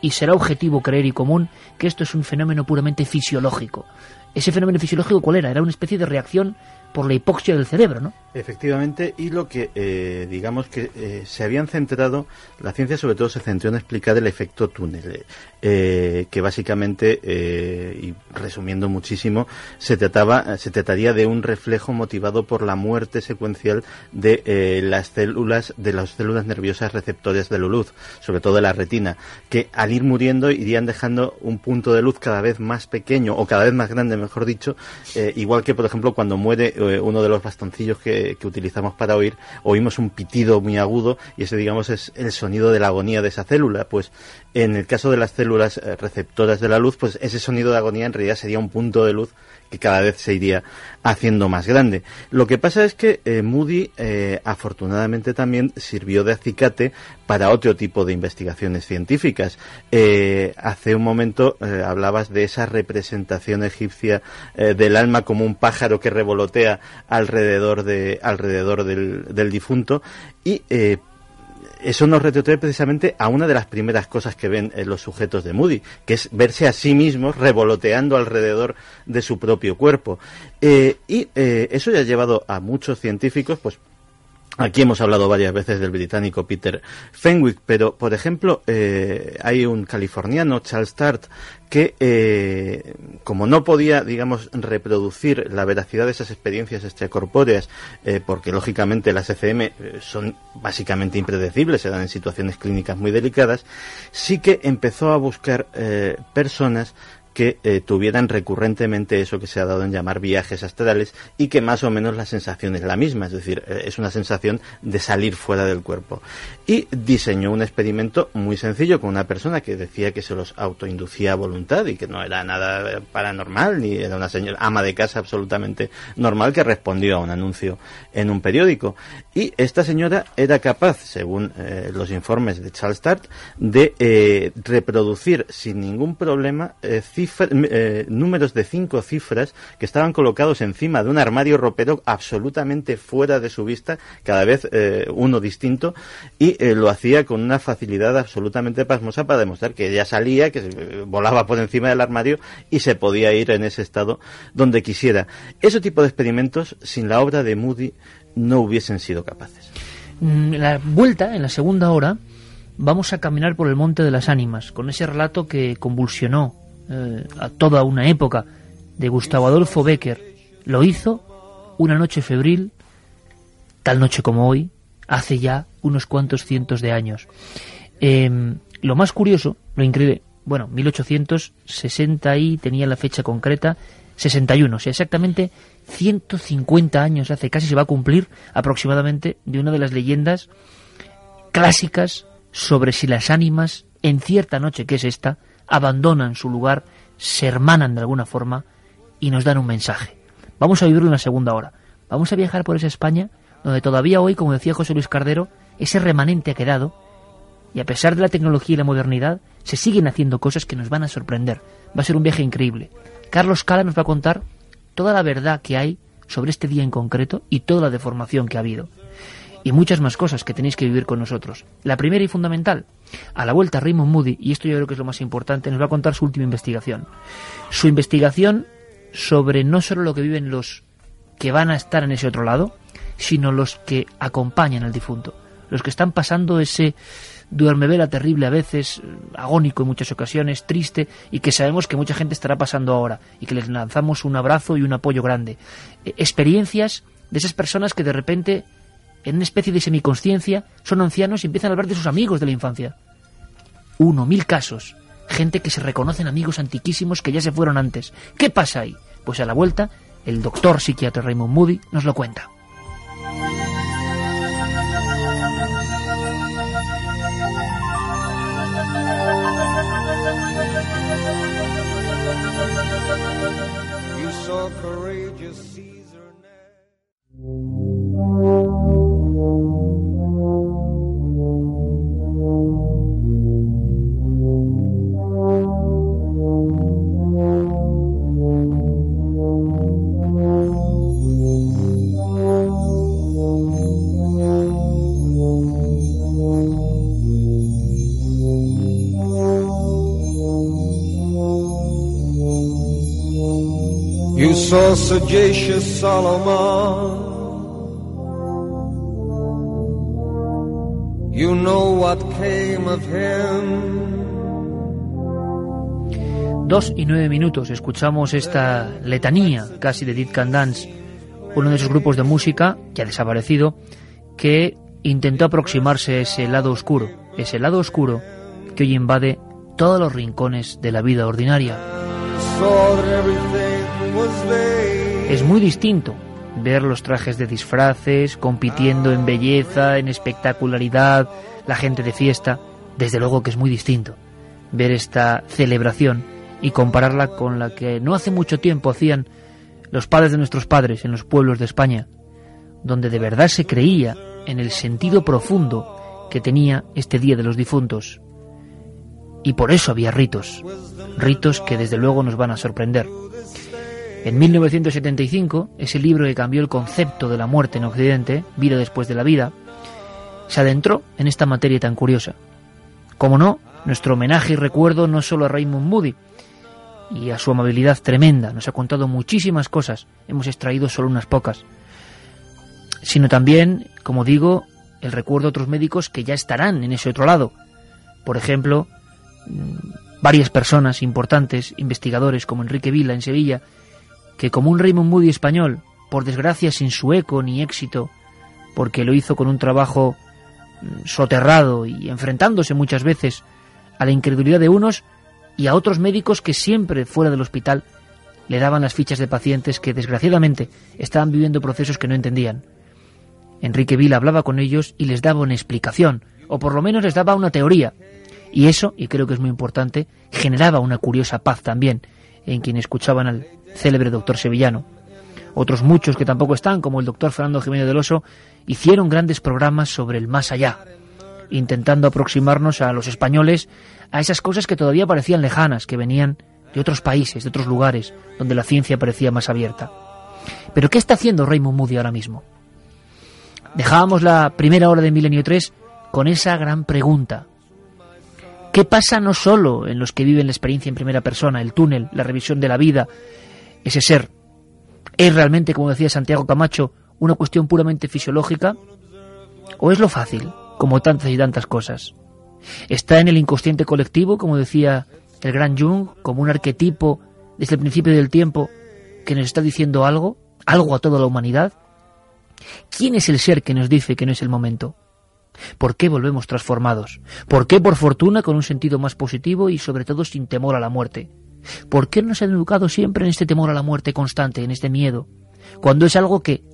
y será objetivo creer y común, que esto es un fenómeno puramente fisiológico. ¿Ese fenómeno fisiológico cuál era? Era una especie de reacción por la hipoxia del cerebro, ¿no? Efectivamente, y lo que eh, digamos que eh, se habían centrado, la ciencia sobre todo se centró en explicar el efecto túnel, eh, que básicamente, y resumiendo muchísimo, se trataba, se trataría de un reflejo motivado por la muerte secuencial de las células, de las células nerviosas receptores de la luz, sobre todo de la retina, que al ir muriendo irían dejando un punto de luz cada vez más pequeño o cada vez más grande, mejor dicho, igual que por ejemplo cuando muere uno de los bastoncillos que que, utilizamos para oír, oímos un pitido muy agudo y ese, digamos, es el sonido de la agonía de esa célula. Pues en el caso de las células eh, receptoras de la luz, pues ese sonido de agonía en realidad sería un punto de luz que cada vez se iría haciendo más grande. Lo que pasa es que eh, Moody eh, afortunadamente también sirvió de acicate para otro tipo de investigaciones científicas. Hace un momento hablabas de esa representación egipcia del alma como un pájaro que revolotea alrededor de alrededor del, del difunto y eso nos retrotrae precisamente a una de las primeras cosas que ven los sujetos de Moody, que es verse a sí mismos revoloteando alrededor de su propio cuerpo. Eh, y eh, eso ya ha llevado a muchos científicos, pues Aquí hemos hablado varias veces del británico Peter Fenwick, pero por ejemplo eh, hay un californiano, Charles Tart, que eh, como no podía, digamos, reproducir la veracidad de esas experiencias extracorpóreas, eh, porque lógicamente las ECM son básicamente impredecibles, se dan en situaciones clínicas muy delicadas, sí que empezó a buscar personas que eh, tuvieran recurrentemente eso que se ha dado en llamar viajes astrales y que más o menos la sensación es la misma, es decir, eh, es una sensación de salir fuera del cuerpo. Y diseñó un experimento muy sencillo con una persona que decía que se los autoinducía a voluntad y que no era nada paranormal, ni era una señora ama de casa absolutamente normal que respondió a un anuncio en un periódico. Y esta señora era capaz, según eh, los informes de Charles Tart, de eh, reproducir sin ningún problema eh, números de cinco cifras que estaban colocados encima de un armario ropero absolutamente fuera de su vista, cada vez uno distinto, y lo hacía con una facilidad absolutamente pasmosa para demostrar que ella salía, que volaba por encima del armario y se podía ir en ese estado donde quisiera. Ese tipo de experimentos, sin la obra de Moody, no hubiesen sido capaces. Mm, la vuelta, en la segunda hora, vamos a caminar por el Monte de las Ánimas, con ese relato que convulsionó eh, a toda una época de Gustavo Adolfo Becker. Lo hizo una noche febril, tal noche como hoy, hace ya unos cuantos cientos de años. Em, lo más curioso, lo increíble, bueno, 1860 y tenía la fecha concreta, 61, o sea, exactamente 150 años hace, casi se va a cumplir aproximadamente, de una de las leyendas clásicas sobre si las ánimas, en cierta noche que es esta, abandonan su lugar, se hermanan de alguna forma y nos dan un mensaje. Vamos a vivirlo en la segunda hora. Vamos a viajar por esa España donde todavía hoy, como decía José Luis Cardero, ese remanente ha quedado y a pesar de la tecnología y la modernidad, se siguen haciendo cosas que nos van a sorprender. Va a ser un viaje increíble. Carlos Cala nos va a contar toda la verdad que hay sobre este día en concreto y toda la deformación que ha habido. Y muchas más cosas que tenéis que vivir con nosotros. La primera y fundamental, a la vuelta Raymond Moody, y esto yo creo que es lo más importante, nos va a contar su última investigación. Su investigación sobre no solo lo que viven los que van a estar en ese otro lado, sino los que acompañan al difunto, los que están pasando ese duerme vela terrible a veces, agónico en muchas ocasiones, triste, y que sabemos que mucha gente estará pasando ahora, y que les lanzamos un abrazo y un apoyo grande. Eh, experiencias de esas personas que de repente, en una especie de semiconsciencia, son ancianos y empiezan a hablar de sus amigos de la infancia. Uno, mil casos. Gente que se reconocen amigos antiquísimos que ya se fueron antes. ¿Qué pasa ahí? Pues a la vuelta, el doctor psiquiatra Raymond Moody nos lo cuenta. You know what came of Dos y nueve minutos escuchamos esta letanía casi de Dead Can Dance, uno de esos grupos de música que ha desaparecido, que intentó aproximarse a ese lado oscuro, ese lado oscuro que hoy invade todos los rincones de la vida ordinaria. Es muy distinto ver los trajes de disfraces, compitiendo en belleza, en espectacularidad, la gente de fiesta, desde luego que es muy distinto ver esta celebración y compararla con la que no hace mucho tiempo hacían los padres de nuestros padres en los pueblos de España, donde de verdad se creía en el sentido profundo que tenía este Día de los Difuntos. Y por eso había ritos, ritos que desde luego nos van a sorprender. En 1975, ese libro que cambió el concepto de la muerte en Occidente, Vida después de la vida, se adentró en esta materia tan curiosa. Como no, nuestro homenaje y recuerdo no solo a Raymond Moody y a su amabilidad tremenda, nos ha contado muchísimas cosas, hemos extraído solo unas pocas, sino también, como digo, el recuerdo a otros médicos que ya estarán en ese otro lado. Por ejemplo, mm, varias personas importantes, investigadores como Enrique Vila en Sevilla, que como un Raymond Moody español, por desgracia sin su eco ni éxito, porque lo hizo con un trabajo mm, soterrado y enfrentándose muchas veces a la incredulidad de unos y a otros médicos que siempre fuera del hospital le daban las fichas de pacientes que desgraciadamente estaban viviendo procesos que no entendían. Enrique Vila hablaba con ellos y les daba una explicación, o por lo menos les daba una teoría. Y eso, y creo que es muy importante, generaba una curiosa paz también en quien escuchaban al célebre doctor sevillano. Otros muchos que tampoco están, como el doctor Fernando Jiménez del Oso, hicieron grandes programas sobre el más allá, intentando aproximarnos a los españoles a esas cosas que todavía parecían lejanas, que venían de otros países, de otros lugares, donde la ciencia parecía más abierta. Pero ¿qué está haciendo Raymond Moody ahora mismo? Dejábamos la primera hora de Milenio 3 con esa gran pregunta. ¿Qué pasa no solo en los que viven la experiencia en primera persona, el túnel, la revisión de la vida, ese ser? ¿Es realmente, como decía Santiago Camacho, una cuestión puramente fisiológica? ¿O es lo fácil, como tantas y tantas cosas? ¿Está en el inconsciente colectivo, como decía el gran Jung, como un arquetipo desde el principio del tiempo que nos está diciendo algo, algo a toda la humanidad? ¿Quién es el ser que nos dice que no es el momento? ¿Por qué volvemos transformados? ¿Por qué por fortuna con un sentido más positivo y sobre todo sin temor a la muerte? ¿Por qué nos han educado siempre en este temor a la muerte constante, en este miedo? Cuando es algo que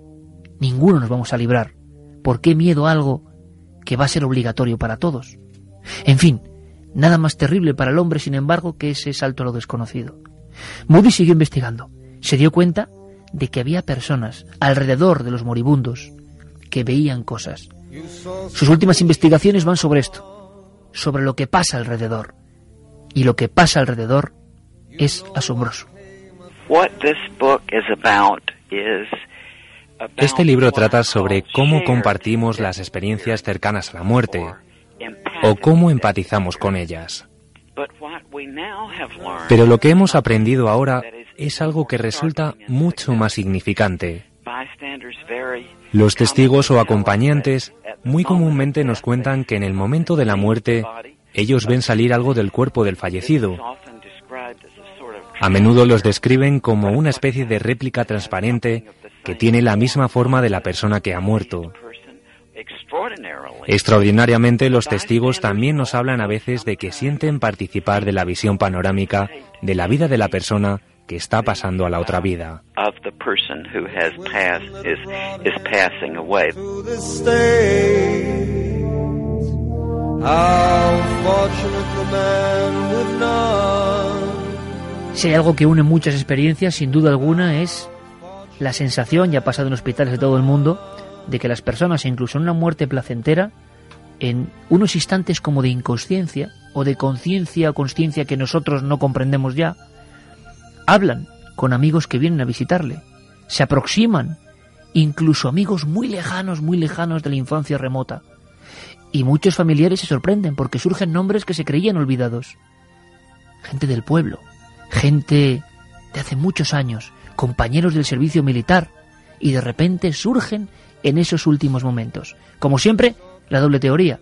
ninguno nos vamos a librar. ¿Por qué miedo a algo que va a ser obligatorio para todos? En fin, nada más terrible para el hombre, sin embargo, que ese salto a lo desconocido. Moody siguió investigando. Se dio cuenta de que había personas alrededor de los moribundos que veían cosas, sus últimas investigaciones van sobre esto, sobre lo que pasa alrededor. Y lo que pasa alrededor es asombroso. Este libro trata sobre cómo compartimos las experiencias cercanas a la muerte o cómo empatizamos con ellas. Pero lo que hemos aprendido ahora es algo que resulta mucho más significante. Los testigos o acompañantes muy comúnmente nos cuentan que en el momento de la muerte ellos ven salir algo del cuerpo del fallecido. A menudo los describen como una especie de réplica transparente que tiene la misma forma de la persona que ha muerto. Extraordinariamente los testigos también nos hablan a veces de que sienten participar de la visión panorámica de la vida de la persona que está pasando a la otra vida. Si hay algo que une muchas experiencias, sin duda alguna, es la sensación, ya ha pasado en hospitales de todo el mundo, de que las personas, incluso en una muerte placentera, en unos instantes como de inconsciencia o de conciencia o consciencia que nosotros no comprendemos ya, hablan con amigos que vienen a visitarle, se aproximan, incluso amigos muy lejanos, muy lejanos de la infancia remota. Y muchos familiares se sorprenden porque surgen nombres que se creían olvidados. Gente del pueblo, gente de hace muchos años, compañeros del servicio militar, y de repente surgen en esos últimos momentos. Como siempre, la doble teoría.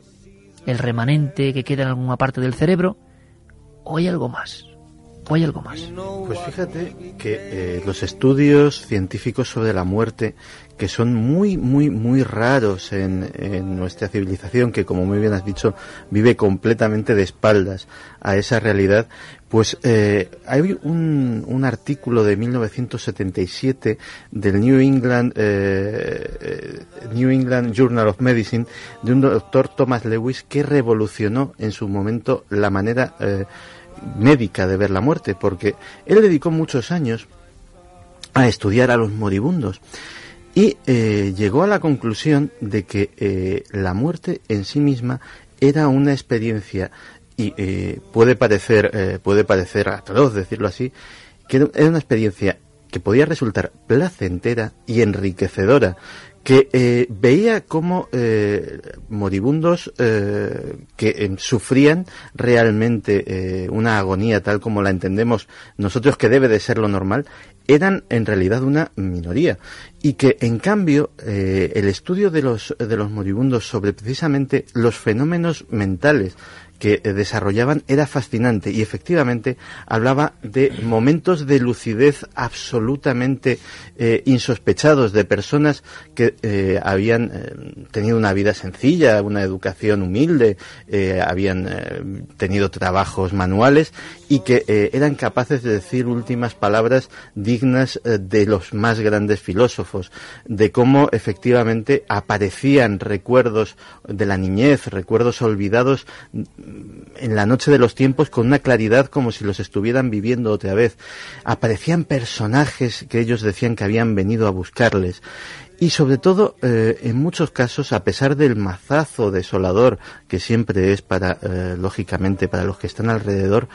El remanente que queda en alguna parte del cerebro, o hay algo más. ¿O hay algo más? Pues fíjate que eh, los estudios científicos sobre la muerte, que son muy, muy, muy raros en, nuestra civilización, que como muy bien has dicho, vive completamente de espaldas a esa realidad, pues eh, hay un, un, artículo de 1977 del New England, eh, New England Journal of Medicine de un doctor Thomas Lewis que revolucionó en su momento la manera médica de ver la muerte, porque él dedicó muchos años a estudiar a los moribundos y eh, llegó a la conclusión de que eh, la muerte en sí misma era una experiencia y eh, puede parecer puede parecer atroz decirlo así que era una experiencia que podía resultar placentera y enriquecedora que eh, veía como eh, moribundos eh, que sufrían realmente una agonía tal como la entendemos nosotros que debe de ser lo normal, eran en realidad una minoría. Y que en cambio el estudio de los, de los moribundos sobre precisamente los fenómenos mentales que eh, desarrollaban era fascinante y efectivamente hablaba de momentos de lucidez absolutamente eh, insospechados de personas que eh, habían tenido una vida sencilla, una educación humilde, habían tenido trabajos manuales y que eran capaces de decir últimas palabras dignas de los más grandes filósofos, de cómo efectivamente aparecían recuerdos de la niñez, recuerdos olvidados en la noche de los tiempos con una claridad como si los estuvieran viviendo otra vez. Aparecían personajes que ellos decían que habían venido a buscarles y sobre todo, eh, en muchos casos, a pesar del mazazo desolador que siempre es para, eh, lógicamente, para los que están alrededor,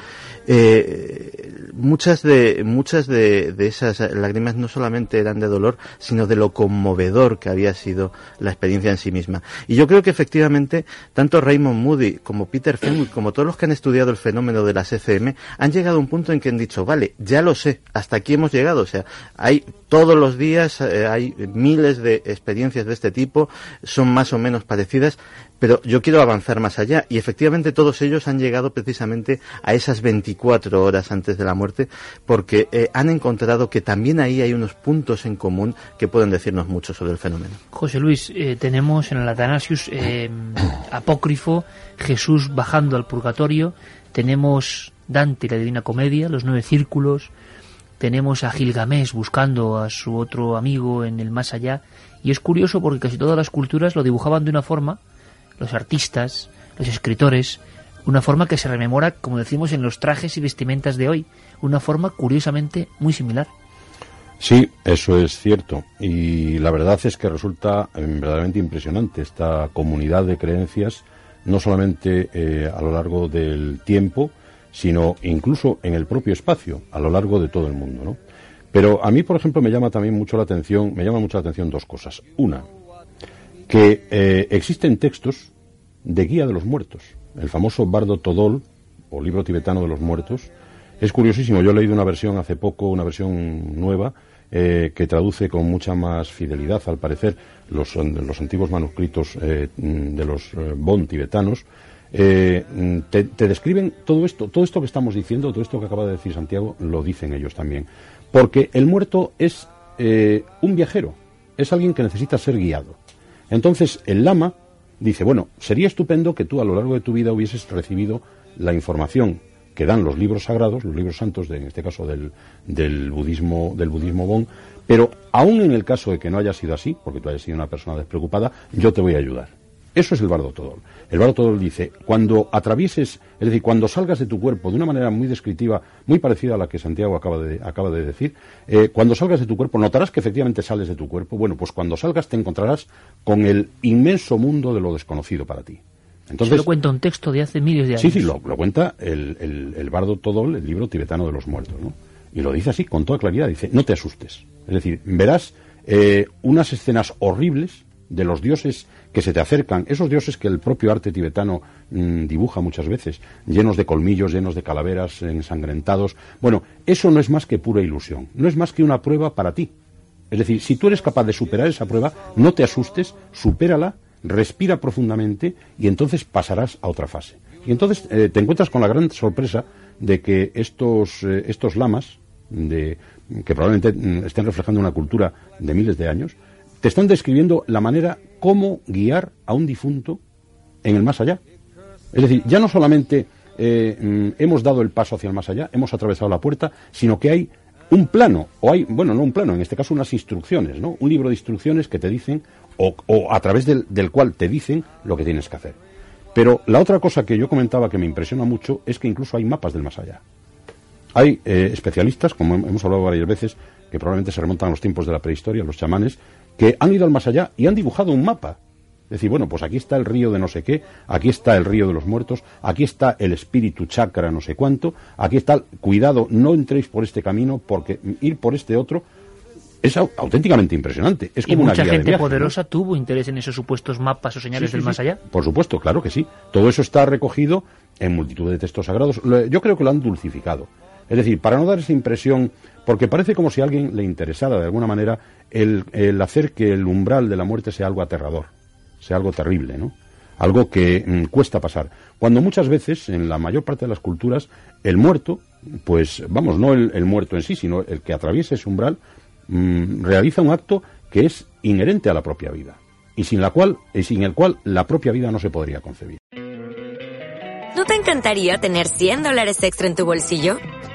eh, muchas de muchas de, esas lágrimas no solamente eran de dolor, sino de lo conmovedor que había sido la experiencia en sí misma. Y yo creo que efectivamente, tanto Raymond Moody como Peter Fenwick, como todos los que han estudiado el fenómeno de las ECM, han llegado a un punto en que han dicho, vale, ya lo sé, hasta aquí hemos llegado. O sea, hay todos los días, hay miles de experiencias de este tipo, son más o menos parecidas, pero yo quiero avanzar más allá y efectivamente todos ellos han llegado precisamente a esas 24 horas antes de la muerte porque eh, han encontrado que también ahí hay unos puntos en común que pueden decirnos mucho sobre el fenómeno. José Luis, eh, tenemos en el Atanasius eh, apócrifo Jesús bajando al purgatorio, tenemos Dante la Divina Comedia, los nueve círculos, tenemos a Gilgamesh buscando a su otro amigo en el más allá y es curioso porque casi todas las culturas lo dibujaban de una forma, los artistas, los escritores, una forma que se rememora, como decimos, en los trajes y vestimentas de hoy, una forma curiosamente muy similar. Sí, eso es cierto. Y la verdad es que resulta eh, verdaderamente impresionante esta comunidad de creencias, no solamente eh, a lo largo del tiempo, sino incluso en el propio espacio, a lo largo de todo el mundo, ¿no? Pero a mí, por ejemplo, me llama también mucho la atención, me llama mucho la atención dos cosas. Una, que eh, existen textos de guía de los muertos. El famoso Bardo Todol, o libro tibetano de los muertos, es curiosísimo. Yo he leído una versión hace poco, una versión nueva, eh, que traduce con mucha más fidelidad, al parecer, los, antiguos manuscritos eh, de los Bon tibetanos, eh, te, describen todo esto, todo esto que estamos diciendo, todo esto que acaba de decir Santiago, lo dicen ellos también. Porque el muerto es un viajero, es alguien que necesita ser guiado. Entonces el lama dice, bueno, sería estupendo que tú a lo largo de tu vida hubieses recibido la información que dan los libros sagrados, los libros santos, de, en este caso del, del budismo, del budismo Bon, pero aún en el caso de que no haya sido así, porque tú hayas sido una persona despreocupada, yo te voy a ayudar. Eso es el bardo todol. El bardo todol dice, cuando atravieses, es decir, cuando salgas de tu cuerpo de una manera muy descriptiva, muy parecida a la que Santiago acaba de, acaba de decir, eh, cuando salgas de tu cuerpo notarás que efectivamente sales de tu cuerpo. Bueno, pues cuando salgas te encontrarás con el inmenso mundo de lo desconocido para ti. Entonces, lo cuenta un texto de hace miles de años. Sí, sí, lo, cuenta el, el, bardo Todol, el libro tibetano de los muertos, ¿no? Y lo dice así, con toda claridad, dice, no te asustes. Es decir, verás eh, unas escenas horribles de los dioses que se te acercan, esos dioses que el propio arte tibetano mm, dibuja muchas veces, llenos de colmillos, llenos de calaveras, ensangrentados. Bueno, eso no es más que pura ilusión, no es más que una prueba para ti. Es decir, si tú eres capaz de superar esa prueba, no te asustes, supérala, respira profundamente y entonces pasarás a otra fase. Y entonces eh, te encuentras con la gran sorpresa de que estos, eh, estos lamas, de, que probablemente mm, estén reflejando una cultura de miles de años, te están describiendo la manera cómo guiar a un difunto en el más allá. Es decir, ya no solamente eh, mm, hemos dado el paso hacia el más allá, hemos atravesado la puerta, sino que hay un plano, o hay, bueno, no un plano, en este caso unas instrucciones, ¿no? Un libro de instrucciones que te dicen, o, a través del, del, cual te dicen lo que tienes que hacer. Pero la otra cosa que yo comentaba que me impresiona mucho es que incluso hay mapas del más allá. Hay eh, especialistas, como hemos hablado varias veces, que probablemente se remontan a los tiempos de la prehistoria, los chamanes, que han ido al más allá y han dibujado un mapa. Es decir, bueno, pues aquí está el río de no sé qué, aquí está el río de los muertos, aquí está el espíritu chakra no sé cuánto, aquí está, cuidado, no entréis por este camino porque ir por este otro es auténticamente impresionante. Es como y mucha gente poderosa tuvo interés en esos supuestos mapas o señales del más allá. Por supuesto, claro que sí. Todo eso está recogido en multitud de textos sagrados. Yo creo que lo han dulcificado. Es decir, para no dar esa impresión, porque parece como si a alguien le interesara de alguna manera el, hacer que el umbral de la muerte sea algo aterrador, sea algo terrible, ¿no? algo que mm, cuesta pasar. Cuando muchas veces, en la mayor parte de las culturas, el muerto, pues vamos, no el, muerto en sí, sino el que atraviesa ese umbral, mm, realiza un acto que es inherente a la propia vida y sin la cual y sin el cual la propia vida no se podría concebir. ¿No te encantaría tener 100 dólares extra en tu bolsillo?